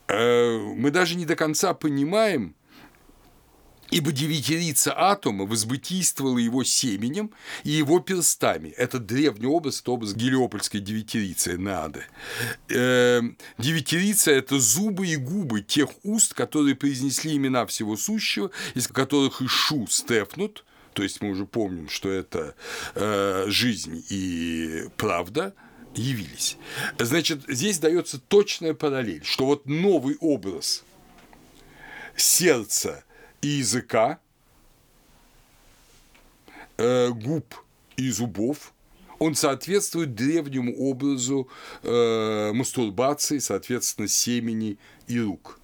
Э, мы даже не до конца понимаем, Ибо девятирица атома возбытийствовала его семенем и его перстами. Это древний образ, это образ гелиопольской девятирицы, надо. Э, девятирица – это зубы и губы тех уст, которые произнесли имена всего сущего, из которых Ишу стефнут – то есть мы уже помним, что это э, жизнь и правда, явились. Значит, здесь дается точная параллель, что вот новый образ сердца и языка, э, губ и зубов, он соответствует древнему образу э, мастурбации, соответственно, семени и рук –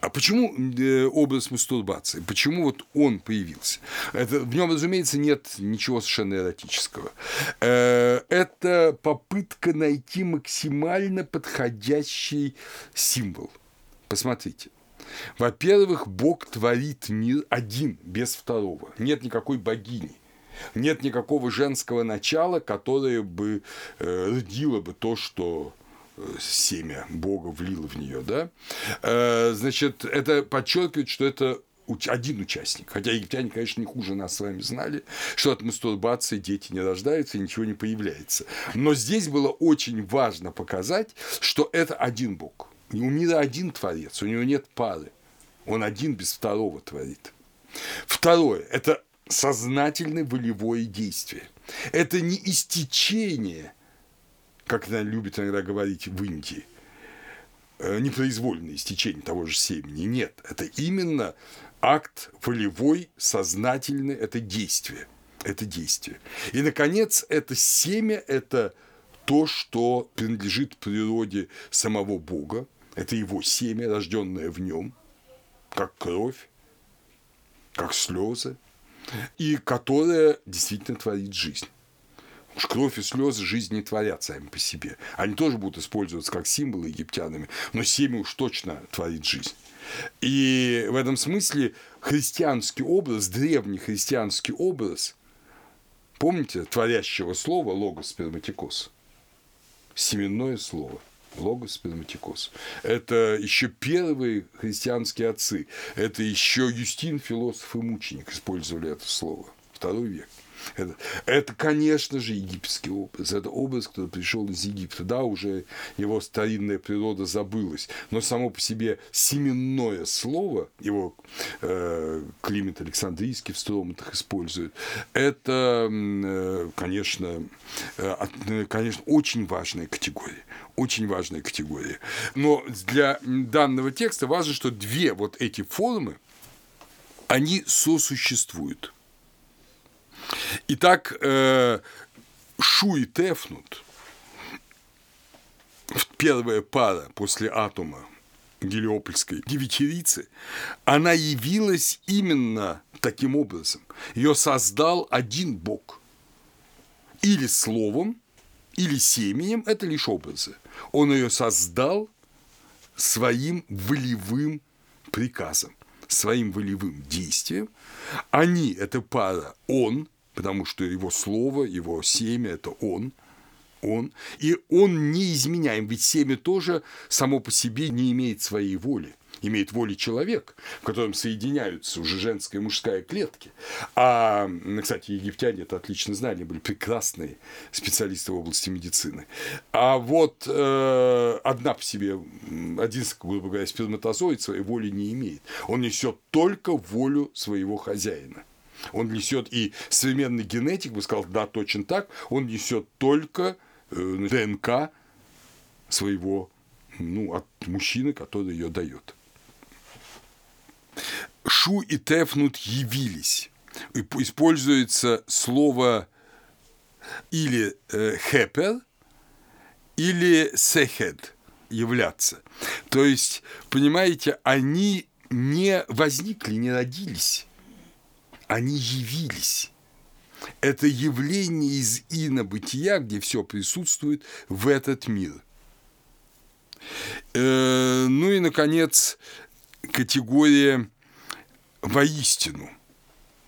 а почему э, образ мастурбации? Почему вот он появился? Это, в нем, разумеется, нет ничего совершенно эротического. Э, это попытка найти максимально подходящий символ. Посмотрите. Во-первых, Бог творит мир один, без второго. Нет никакой богини. Нет никакого женского начала, которое бы э, родило бы то, что семя Бога влило в нее, да, э, значит, это подчеркивает, что это один участник. Хотя египтяне, конечно, не хуже нас с вами знали, что от мастурбации дети не рождаются и ничего не появляется. Но здесь было очень важно показать, что это один Бог. У мира один Творец, у него нет пары. Он один без второго творит. Второе – это сознательное волевое действие. Это не истечение как она любит иногда говорить в Индии, э, непроизвольное истечение того же семени. Нет, это именно акт волевой, сознательный, это действие. Это действие. И, наконец, это семя, это то, что принадлежит природе самого Бога, это его семя, рожденное в нем, как кровь, как слезы, и которое действительно творит жизнь кровь и слезы жизни творят сами по себе. Они тоже будут использоваться как символы египтянами, но семя уж точно творит жизнь. И в этом смысле христианский образ, древний христианский образ, помните, творящего слова логос сперматикос, семенное слово. Логос сперматикос. Это еще первые христианские отцы. Это еще Юстин, философ и мученик, использовали это слово. Второй век. Это, это, конечно же, египетский образ. Это образ, который пришел из Египта. Да, уже его старинная природа забылась, но само по себе семенное слово, его э, Климент Александрийский в строматах использует, это, э, конечно, э, конечно, очень важная категория. Очень важная категория. Но для данного текста важно, что две вот эти формы, они сосуществуют – Итак, Шу и Тефнут, первая пара после атома Гелиопольской девятирицы, она явилась именно таким образом. Ее создал один Бог. Или словом, или семенем – это лишь образы. Он ее создал своим волевым приказом, своим волевым действием. Они – это пара он – потому что его слово, его семя – это он, он, и он не изменяем, ведь семя тоже само по себе не имеет своей воли – имеет воли человек, в котором соединяются уже женская и мужская клетки. А, кстати, египтяне это отлично знали, были прекрасные специалисты в области медицины. А вот э, одна по себе, один, грубо говоря, сперматозоид своей воли не имеет. Он несет только волю своего хозяина. Он несет и современный генетик бы сказал, да, точно так, он несет только э, ДНК своего ну, от мужчины, который ее дает. Шу и Тефнут явились. Используется слово или э, хепер, или сехед – являться. То есть, понимаете, они не возникли, не родились, они явились. Это явление из инобытия, где все присутствует в этот мир. Э, ну и, наконец, категория воистину,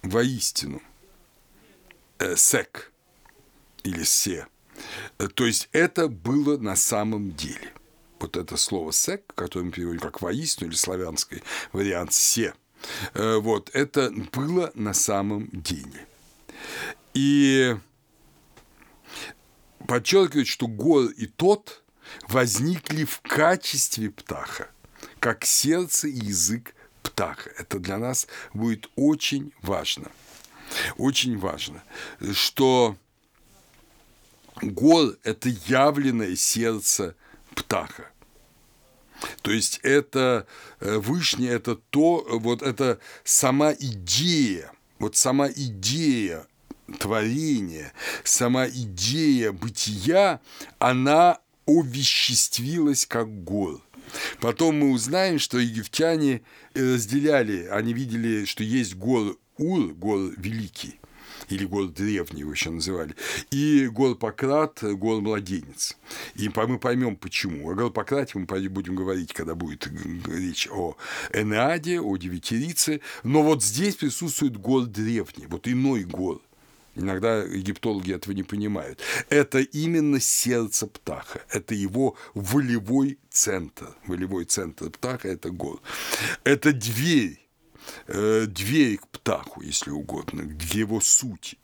воистину, э, сек или се. Э, то есть это было на самом деле. Вот это слово сек, которое мы переводим как воистину или славянский вариант се, вот это было на самом деле. И подчеркивает, что гор и тот возникли в качестве птаха, как сердце и язык птаха. Это для нас будет очень важно. Очень важно, что гол – это явленное сердце птаха. То есть это э, вышнее, это то, вот это сама идея, вот сама идея творения, сама идея бытия, она овеществилась как гол. Потом мы узнаем, что египтяне разделяли, они видели, что есть гор Ур, гор Великий, или гор Древний его еще называли, и гор Пократ, гор Младенец. И мы поймем, почему. О гор Пократе мы будем говорить, когда будет речь о Энеаде, о Девятирице, но вот здесь присутствует гор Древний, вот иной гор – Иногда египтологи этого не понимают. Это именно сердце птаха, это его волевой центр. Волевой центр птаха – это год. Это дверь, э, дверь к птаху, если угодно, к его сути.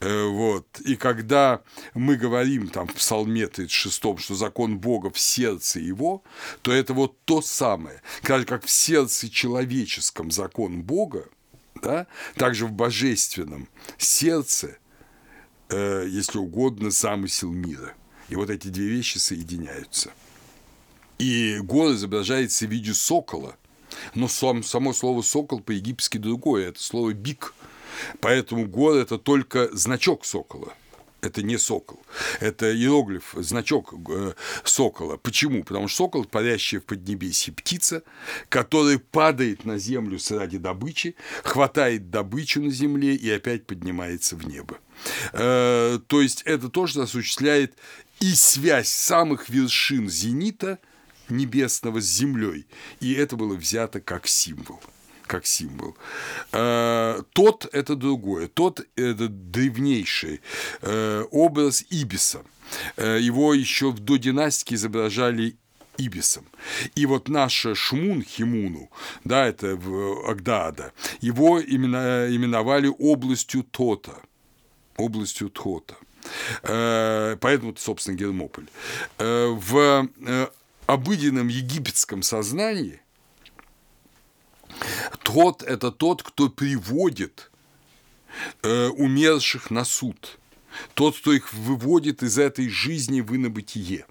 Э, вот. И когда мы говорим там в Псалме 36, что закон Бога в сердце его, то это вот то самое. Как в сердце человеческом закон Бога, да? Также в божественном сердце, э, если угодно, замысел мира. И вот эти две вещи соединяются. И гор изображается в виде сокола, но сам, само слово сокол по-египетски другое, это слово бик. Поэтому гор – это только значок сокола это не сокол. Это иероглиф, значок э, сокола. Почему? Потому что сокол – парящая в Поднебесье птица, которая падает на землю ради добычи, хватает добычу на земле и опять поднимается в небо. Э, то есть это то, что осуществляет и связь самых вершин зенита небесного с землей. И это было взято как символ как символ. Э, тот – это другое. Тот – это древнейший э, образ Ибиса. Э, его еще в додинастике изображали Ибисом. И вот наша Шмун Химуну, да, это в Агдаада, его именно, именовали областью Тота. Областью Тота. Поэтому, собственно, Гермополь. В обыденном египетском сознании – тот – это тот, кто приводит э, умерших на суд. Тот, кто их выводит из этой жизни в инобытие.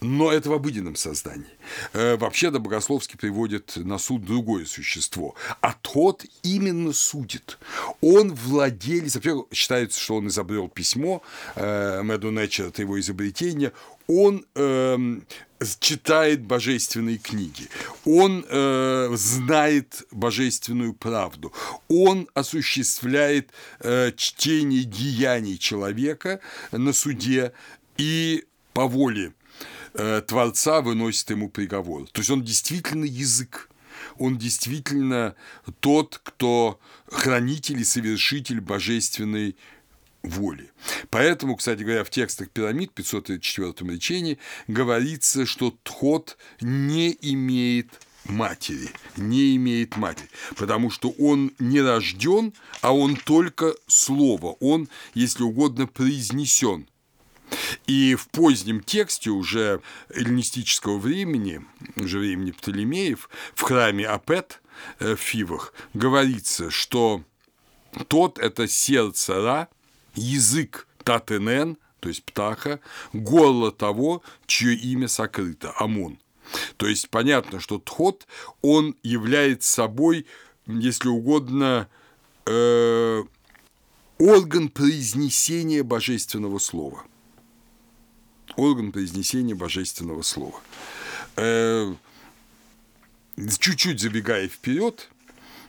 Но это в обыденном создании. Э, вообще-то богословски приводит на суд другое существо, а тот именно судит. Он владелец, во-первых, считается, что он изобрел письмо, э, Мэду Нэтчер – это его изобретение, он э, читает божественные книги, он э, знает божественную правду, он осуществляет э, чтение деяний человека на суде и по воле э, Творца выносит ему приговор. То есть он действительно язык он действительно тот, кто хранитель и совершитель божественной воли. Поэтому, кстати говоря, в текстах пирамид 504 речении говорится, что Тхот не имеет матери, не имеет матери, потому что он не рожден, а он только слово, он, если угодно, произнесен. И в позднем тексте уже эллинистического времени, уже времени Птолемеев, в храме Апет э, в Фивах говорится, что тот – это сердце Ра, язык Татенен, то есть птаха, горло того, чье имя сокрыто, Амон. То есть понятно, что Тхот, он является собой, если угодно, э, орган произнесения божественного слова. Орган произнесения божественного слова. Э, чуть-чуть забегая вперед,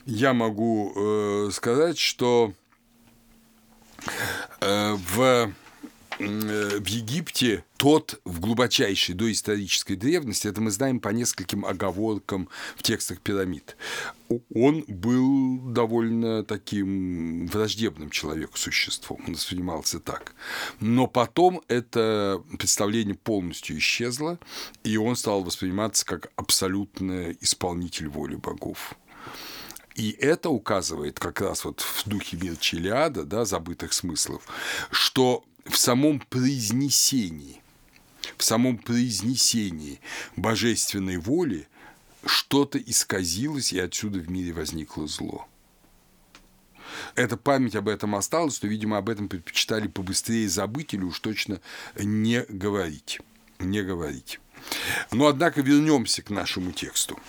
я могу э, сказать, что э, в в Египте тот в глубочайшей доисторической древности, это мы знаем по нескольким оговоркам в текстах пирамид, он был довольно таким враждебным человеку существом, он воспринимался так. Но потом это представление полностью исчезло, и он стал восприниматься как абсолютный исполнитель воли богов. И это указывает как раз вот в духе мир Челиада, да, забытых смыслов, что в самом произнесении, в самом произнесении божественной воли что-то исказилось, и отсюда в мире возникло зло. Эта память об этом осталась, но, видимо, об этом предпочитали побыстрее забыть или уж точно не говорить. Не говорить. Но, однако, вернемся к нашему тексту.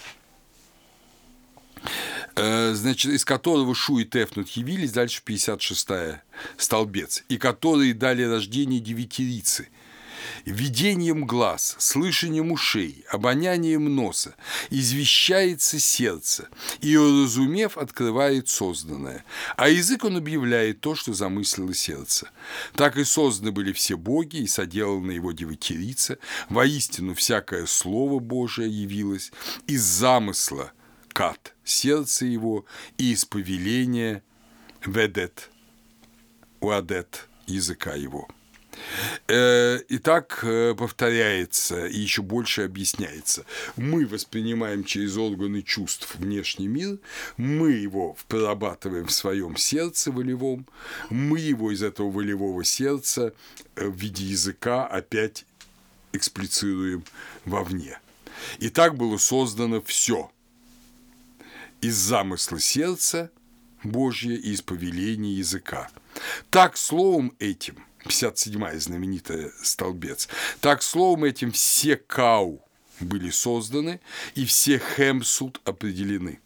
Э, значит, из которого Шу и Тефнут явились, дальше 56-я столбец, и которые дали рождение девятирицы, видением глаз, слышанием ушей, обонянием носа, извещается сердце, и, разумев, открывает созданное, а язык он объявляет то, что замыслило сердце. Так и созданы были все боги, и соделана его девятирица, воистину всякое слово Божие явилось из замысла – кат сердце его и из повеления ведет, уадет языка его. Э, и так э, повторяется и еще больше объясняется. Мы воспринимаем через органы чувств внешний мир, мы его прорабатываем в своем сердце волевом, мы его из этого волевого сердца э, в виде языка опять эксплицируем вовне. И так было создано все – из замысла сердца Божье и из повеления языка. Так словом этим, 57-я знаменитая столбец, так словом этим все кау были созданы и все хемсут определены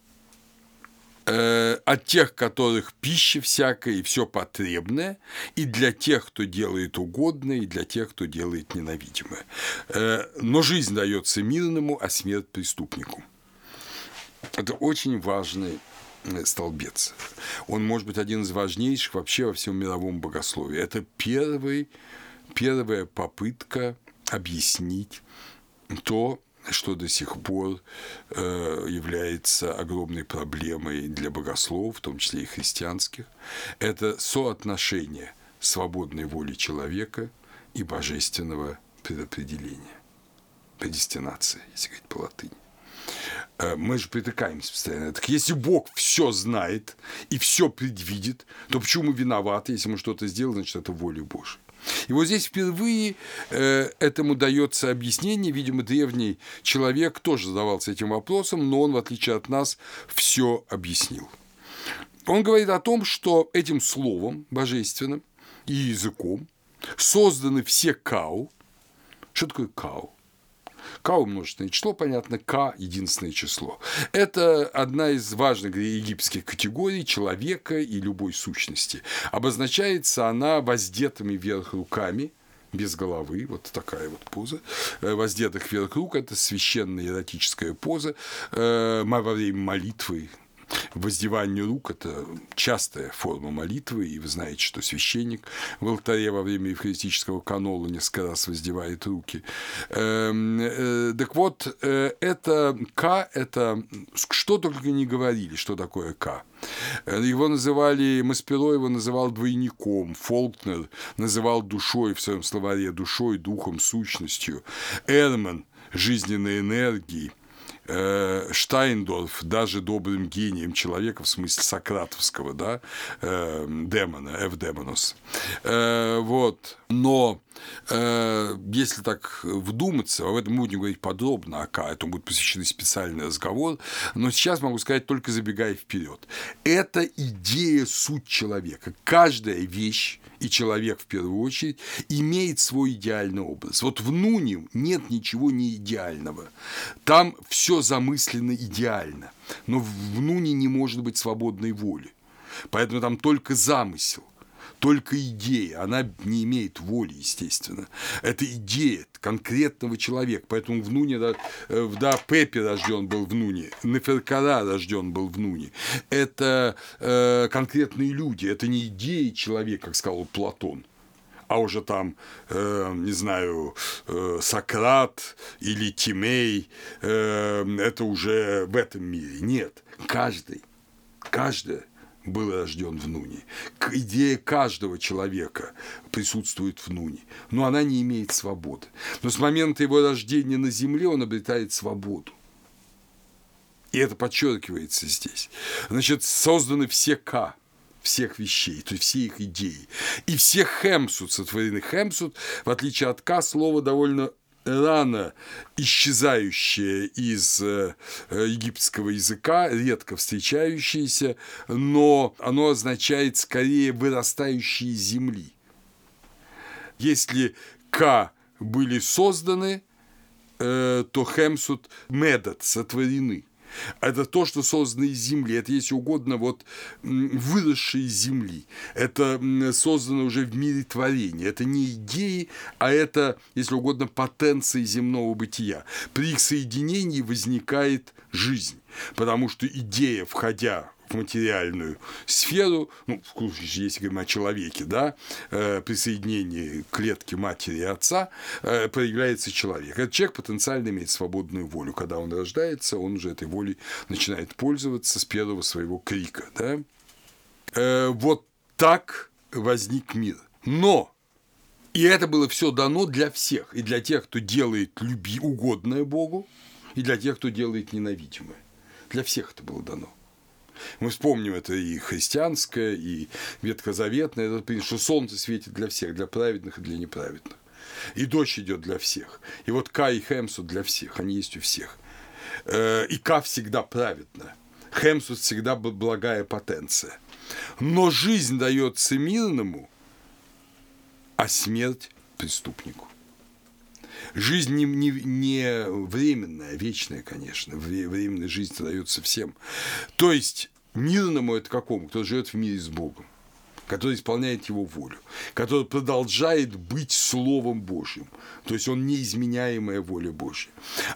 э, от тех, которых пища всякая и все потребное, и для тех, кто делает угодное, и для тех, кто делает ненавидимое. Э, но жизнь дается мирному, а смерть преступнику. Это очень важный э, столбец. Он может быть один из важнейших вообще во всем мировом богословии. Это первый, первая попытка объяснить то, что до сих пор э, является огромной проблемой для богословов, в том числе и христианских, это соотношение свободной воли человека и божественного предопределения, предестинации, если говорить по латыни. Э, мы же притыкаемся постоянно. Так если Бог все знает и все предвидит, то почему мы виноваты? Если мы что-то сделали, значит, это воля Божия. И вот здесь впервые э, этому дается объяснение. Видимо, древний человек тоже задавался этим вопросом, но он, в отличие от нас, все объяснил. Он говорит о том, что этим словом божественным и языком созданы все кау. Что такое кау? К множественное число, понятно, К единственное число. Это одна из важных египетских категорий человека и любой сущности. Обозначается она воздетыми вверх руками, без головы, вот такая вот поза, э, воздетых вверх рук, это священная эротическая поза э, во время молитвы, Воздевание рук – это частая форма молитвы, и вы знаете, что священник в алтаре во время евхаристического канола несколько раз воздевает руки. Эм, э, так вот, э, это К – это что только не говорили, что такое К. Его называли, Маспиро его называл двойником, Фолкнер называл душой в своем словаре, душой, духом, сущностью, Эрман – жизненной энергией, э, Штайндорф даже добрым гением человека, в смысле сократовского, да, э, демона, эвдемонос. Э, вот. Но если так вдуматься, об этом мы будем говорить подробно, а этому будет посвящен специальный разговор, но сейчас могу сказать, только забегая вперед. Это идея суть человека. Каждая вещь и человек в первую очередь, имеет свой идеальный образ. Вот в Нуне нет ничего не идеального. Там все замыслено идеально. Но в Нуне не может быть свободной воли. Поэтому там только замысел – только идея, она не имеет воли, естественно. Это идея конкретного человека, поэтому в Нуне, э, да Пепе рожден был в Нуне, Неферкара рожден был в Нуне. Это э, конкретные люди, это не идеи человека, как сказал Платон а уже там, э, не знаю, э, Сократ или Тимей, э, это уже в этом мире. Нет, каждый, каждая был рожден в Нуне. Идея каждого человека присутствует в Нуне, но она не имеет свободы. Но с момента его рождения на земле он обретает свободу. И это подчеркивается здесь. Значит, созданы все К, всех вещей, то есть все их идеи. И все хемсут сотворены. Хемсут, в отличие от К, слово довольно рано исчезающее из э, египетского языка, редко встречающееся, но оно означает скорее вырастающие земли. Если К были созданы, э, то Хемсут Медат сотворены – это то, что создано из земли. Это, если угодно, вот выросшее из земли. Это создано уже в мире творения. Это не идеи, а это, если угодно, потенции земного бытия. При их соединении возникает жизнь. Потому что идея, входя в материальную сферу, ну, если говорим о человеке, да, э, присоединении клетки матери и отца, э, проявляется человек. Этот человек потенциально имеет свободную волю. Когда он рождается, он уже этой волей начинает пользоваться с первого своего крика. Да? Э, вот так возник мир. Но и это было все дано для всех. И для тех, кто делает люби угодное Богу, и для тех, кто делает ненавидимое. Для всех это было дано. Мы вспомним это и христианское, и ветхозаветное, это принцип, что солнце светит для всех, для праведных и для неправедных. И дождь идет для всех. И вот Ка и Хемсу для всех, они есть у всех. Э, и Ка всегда праведна. Хемсус всегда благая потенция. Но жизнь дается мирному, а смерть преступнику. Жизнь не, не, не временная, вечная, конечно. Временная жизнь дается всем. То есть мирному это какому? Кто живет в мире с Богом который исполняет его волю, который продолжает быть Словом Божьим, то есть он неизменяемая воля Божья.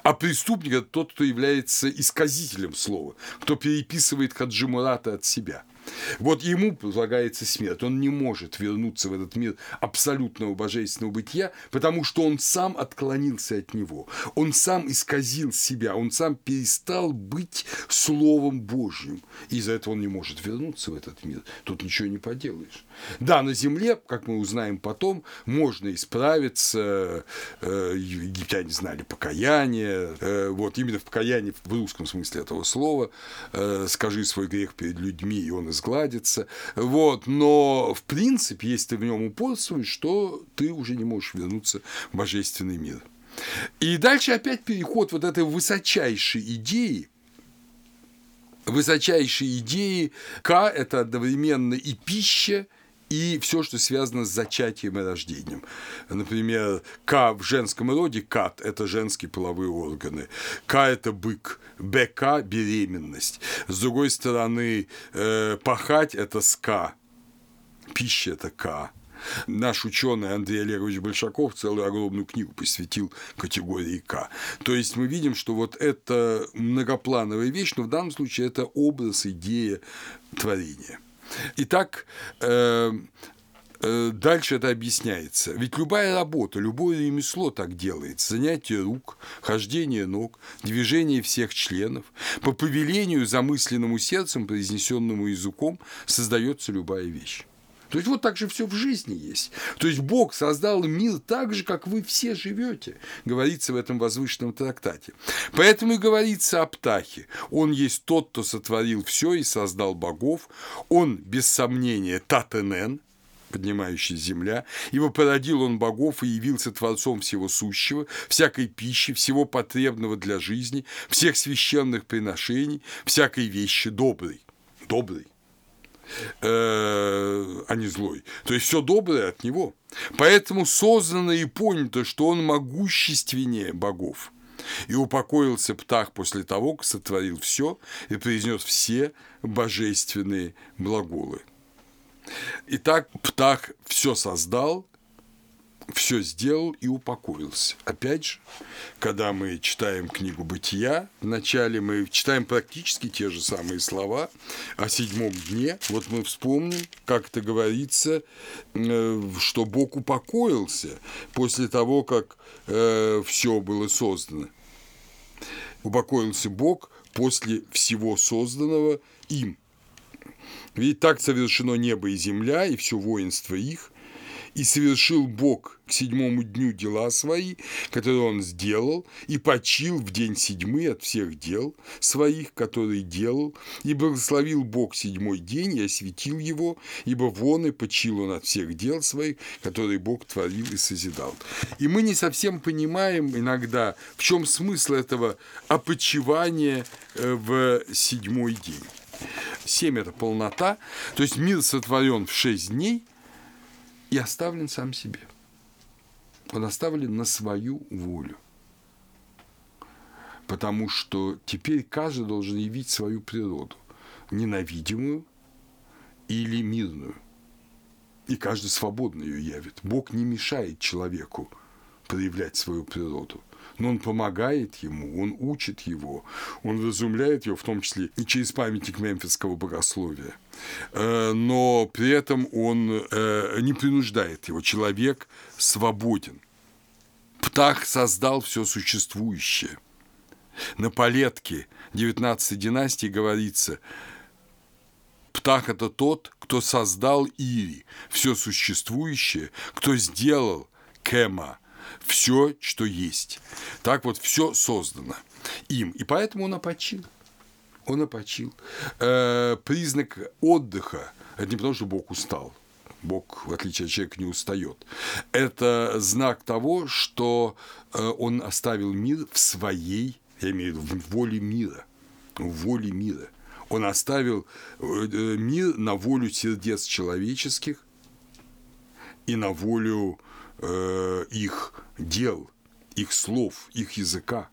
А преступник – это тот, кто является исказителем слова, кто переписывает Хаджимурата от себя – вот ему предлагается смерть. Он не может вернуться в этот мир абсолютного божественного бытия, потому что он сам отклонился от него. Он сам исказил себя, он сам перестал быть Словом Божьим. Из-за этого он не может вернуться в этот мир. Тут ничего не поделаешь. Да, на земле, как мы узнаем потом, можно исправиться. Э, египтяне знали покаяние. Э, вот именно в покаянии в русском смысле этого слова. Э, скажи свой грех перед людьми, и он сгладится. Вот. Но, в принципе, если ты в нем упорствуешь, что ты уже не можешь вернуться в божественный мир. И дальше опять переход вот этой высочайшей идеи, высочайшей идеи К – это одновременно и пища, и все, что связано с зачатием и рождением. Например, К в женском роде, кат – это женские половые органы, К – это бык, БК – беременность. С другой стороны, э, пахать – это ска, пища – это К. Наш ученый Андрей Олегович Большаков целую огромную книгу посвятил категории К. То есть мы видим, что вот это многоплановая вещь, но в данном случае это образ, идея творения – Итак, э, э, дальше это объясняется. Ведь любая работа, любое ремесло так делается. Занятие рук, хождение ног, движение всех членов. По повелению, замысленному сердцем, произнесенному языком, создается любая вещь. То есть вот так же все в жизни есть. То есть Бог создал мир так же, как вы все живете, говорится в этом возвышенном трактате. Поэтому и говорится о птахе. Он есть тот, кто сотворил все и создал богов. Он, без сомнения, татенен, поднимающий земля, ибо породил он богов и явился Творцом всего сущего, всякой пищи, всего потребного для жизни, всех священных приношений, всякой вещи добрый. Добрый э, а не злой. То есть все доброе от него. Поэтому создано и понято, что он могущественнее богов. И упокоился птах после того, как сотворил все и произнес все божественные глаголы. Итак, птах все создал, все сделал и упокоился. Опять же, когда мы читаем книгу «Бытия», вначале мы читаем практически те же самые слова о седьмом дне. Вот мы вспомним, как это говорится, э, что Бог упокоился после того, как э, все было создано. Упокоился Бог после всего созданного им. Ведь так совершено небо и земля, и все воинство их, и совершил Бог к седьмому дню дела свои, которые он сделал, и почил в день седьмый от всех дел своих, которые делал, и благословил Бог седьмой день и осветил его, ибо вон и почил он от всех дел своих, которые Бог творил и созидал. И мы не совсем понимаем иногда, в чем смысл этого опочивания э, в седьмой день. Семь – это полнота, то есть мир сотворен в шесть дней и оставлен сам себе. Он оставлен на свою волю. Потому что теперь каждый должен явить свою природу, ненавидимую или мирную. И каждый свободно ее явит. Бог не мешает человеку проявлять свою природу но он помогает ему, он учит его, он разумляет его, в том числе и через памятник мемфисского богословия. Э, но при этом он э, не принуждает его. Человек свободен. Птах создал все существующее. На палетке 19 династии говорится, Птах – это тот, кто создал Ири, все существующее, кто сделал Кема, все, что есть. Так вот, все создано им. И поэтому он опочил. Он опочил. Э, признак отдыха – это не потому, что Бог устал. Бог, в отличие от человека, не устает. Это знак того, что э, он оставил мир в своей, я имею в виду, в воле мира. В воле мира. Он оставил э, мир на волю сердец человеческих и на волю э, их дел, их слов, их языка.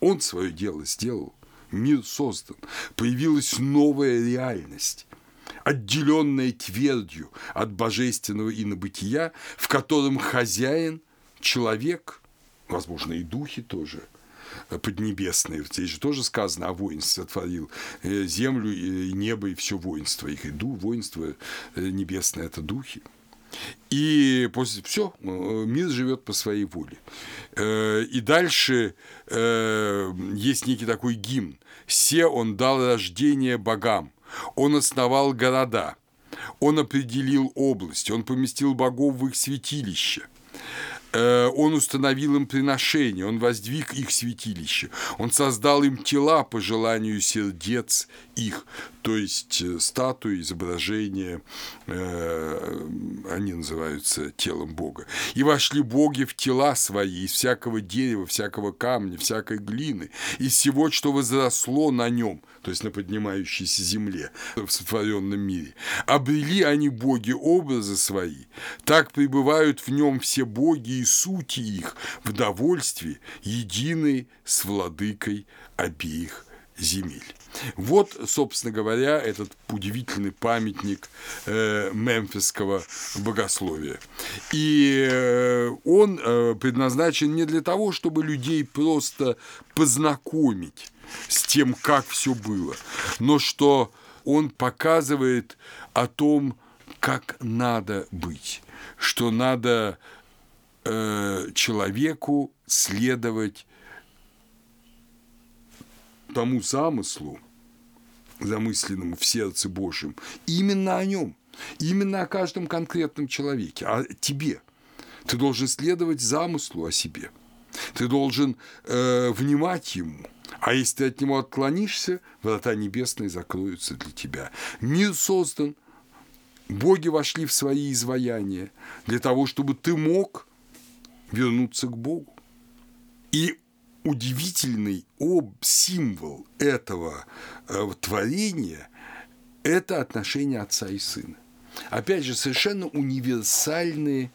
Он свое дело сделал, мир создан, появилась новая реальность, отделенная твердью от божественного инобытия, в котором хозяин – человек, возможно, и духи тоже – поднебесные. Здесь же тоже сказано о воинстве сотворил э, землю и небо и все воинство их. И ду, воинство э, небесное – это духи. И после все, э, мир живет по своей воле. Э, и дальше э, есть некий такой гимн. Се он дал рождение богам, он основал города, он определил область, он поместил богов в их святилище. Он установил им приношение, он воздвиг их святилище, он создал им тела по желанию сердец их то есть э, статуи, изображения, э, они называются телом Бога. И вошли боги в тела свои из всякого дерева, всякого камня, всякой глины, из всего, что возросло на нем, то есть на поднимающейся земле в сотворенном мире. Обрели они боги образы свои, так пребывают в нем все боги и сути их в довольстве, единые с владыкой обеих земель. Вот, собственно говоря, этот удивительный памятник э, мемфисского богословия. И э, он э, предназначен не для того, чтобы людей просто познакомить с тем, как все было, но что он показывает о том, как надо быть, что надо э, человеку следовать тому замыслу, замысленному в сердце Божьем, именно о нем. Именно о каждом конкретном человеке, о тебе. Ты должен следовать замыслу о себе. Ты должен э, внимать ему. А если ты от него отклонишься, врата небесные закроются для тебя. Мир создан, боги вошли в свои изваяния для того, чтобы ты мог вернуться к Богу. И удивительный об символ этого э, творения – это отношение отца и сына. Опять же, совершенно универсальные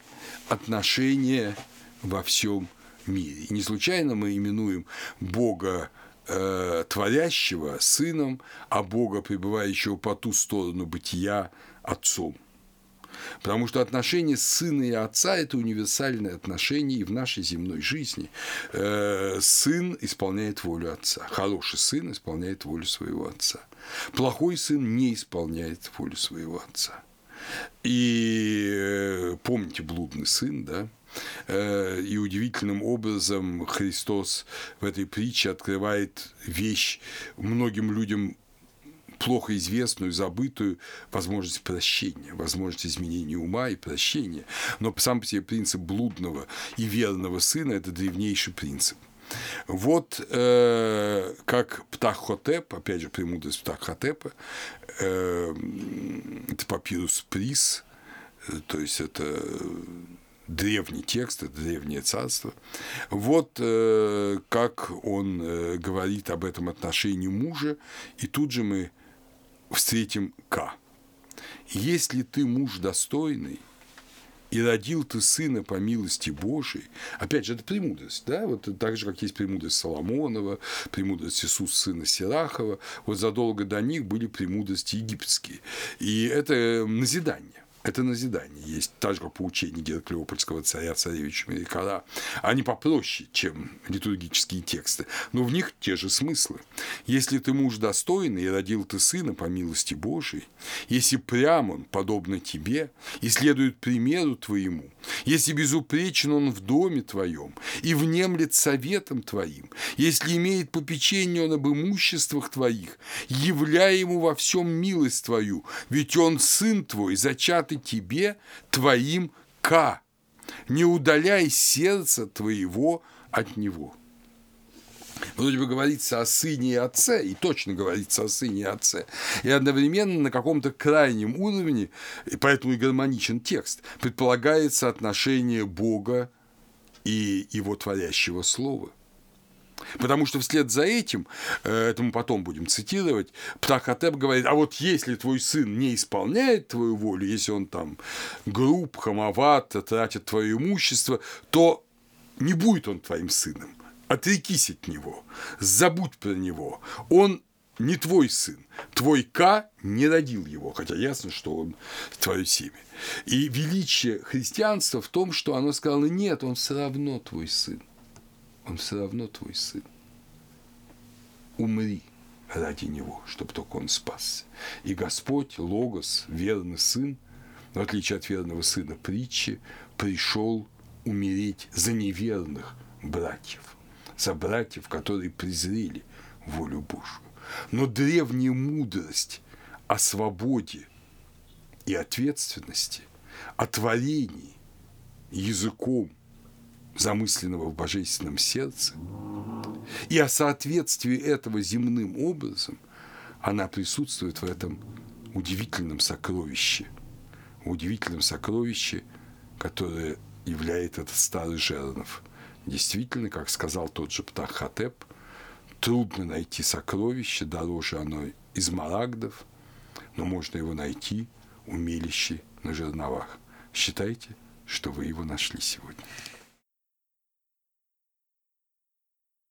отношения во всем мире. И не случайно мы именуем Бога э, творящего сыном, а Бога, пребывающего по ту сторону бытия, отцом. Потому что отношение сына и отца – это универсальное отношение и в нашей земной жизни. Э, сын исполняет волю отца. Хороший сын исполняет волю своего отца. Плохой сын не исполняет волю своего отца. И э, помните блудный сын, да? Э, и удивительным образом Христос в этой притче открывает вещь многим людям плохо известную, забытую возможность прощения, возможность изменения ума и прощения. Но сам по себе принцип блудного и верного сына – это древнейший принцип. Вот э, как Птахотеп, опять же, премудрость Птахотепа, э, это папирус Приз, э, то есть это древний текст, это древнее царство. Вот э, как он э, говорит об этом отношении мужа, и тут же мы встретим К. Если ты муж достойный, и родил ты сына по милости Божией. Опять же, это премудрость, да, вот так же, как есть премудрость Соломонова, премудрость Иисуса сына Сирахова, вот задолго до них были премудрости египетские. И это назидание. Это назидание. Есть так же, как поучение Гераклеопольского царя, царевича Мерикара. Они попроще, чем литургические тексты, но в них те же смыслы. Если ты муж достойный и родил ты сына по милости Божией, если прям он, подобно тебе, и следует примеру твоему, если безупречен он в доме твоем и внемлет советом твоим, если имеет попечение он об имуществах твоих, являй ему во всем милость твою, ведь он сын твой, зачатый тебе твоим К. Не удаляй сердце твоего от него. Вроде бы говорится о сыне и отце, и точно говорится о сыне и отце, и одновременно на каком-то крайнем уровне, и поэтому и гармоничен текст, предполагается отношение Бога и его творящего слова. Потому что вслед за этим, э, это мы потом будем цитировать, Птахотеп говорит, а вот если твой сын не исполняет твою волю, если он там груб, хамоват, тратит твое имущество, то не будет он твоим сыном. Отрекись от него, забудь про него. Он не твой сын. Твой К не родил его, хотя ясно, что он твое семя. И величие христианства в том, что оно сказало, нет, он все равно твой сын он все равно твой сын. Умри ради него, чтобы только он спасся. И Господь, Логос, верный сын, в отличие от верного сына притчи, пришел умереть за неверных братьев, за братьев, которые презрели волю Божию. Но древняя мудрость о свободе и ответственности, о творении языком замысленного в божественном сердце, и о соответствии этого земным образом, она присутствует в этом удивительном сокровище, удивительном сокровище, которое является этот старый Жернов. Действительно, как сказал тот же Птахотеп, трудно найти сокровище, дороже оно из марагдов, но можно его найти умелище на жерновах. Считайте, что вы его нашли сегодня.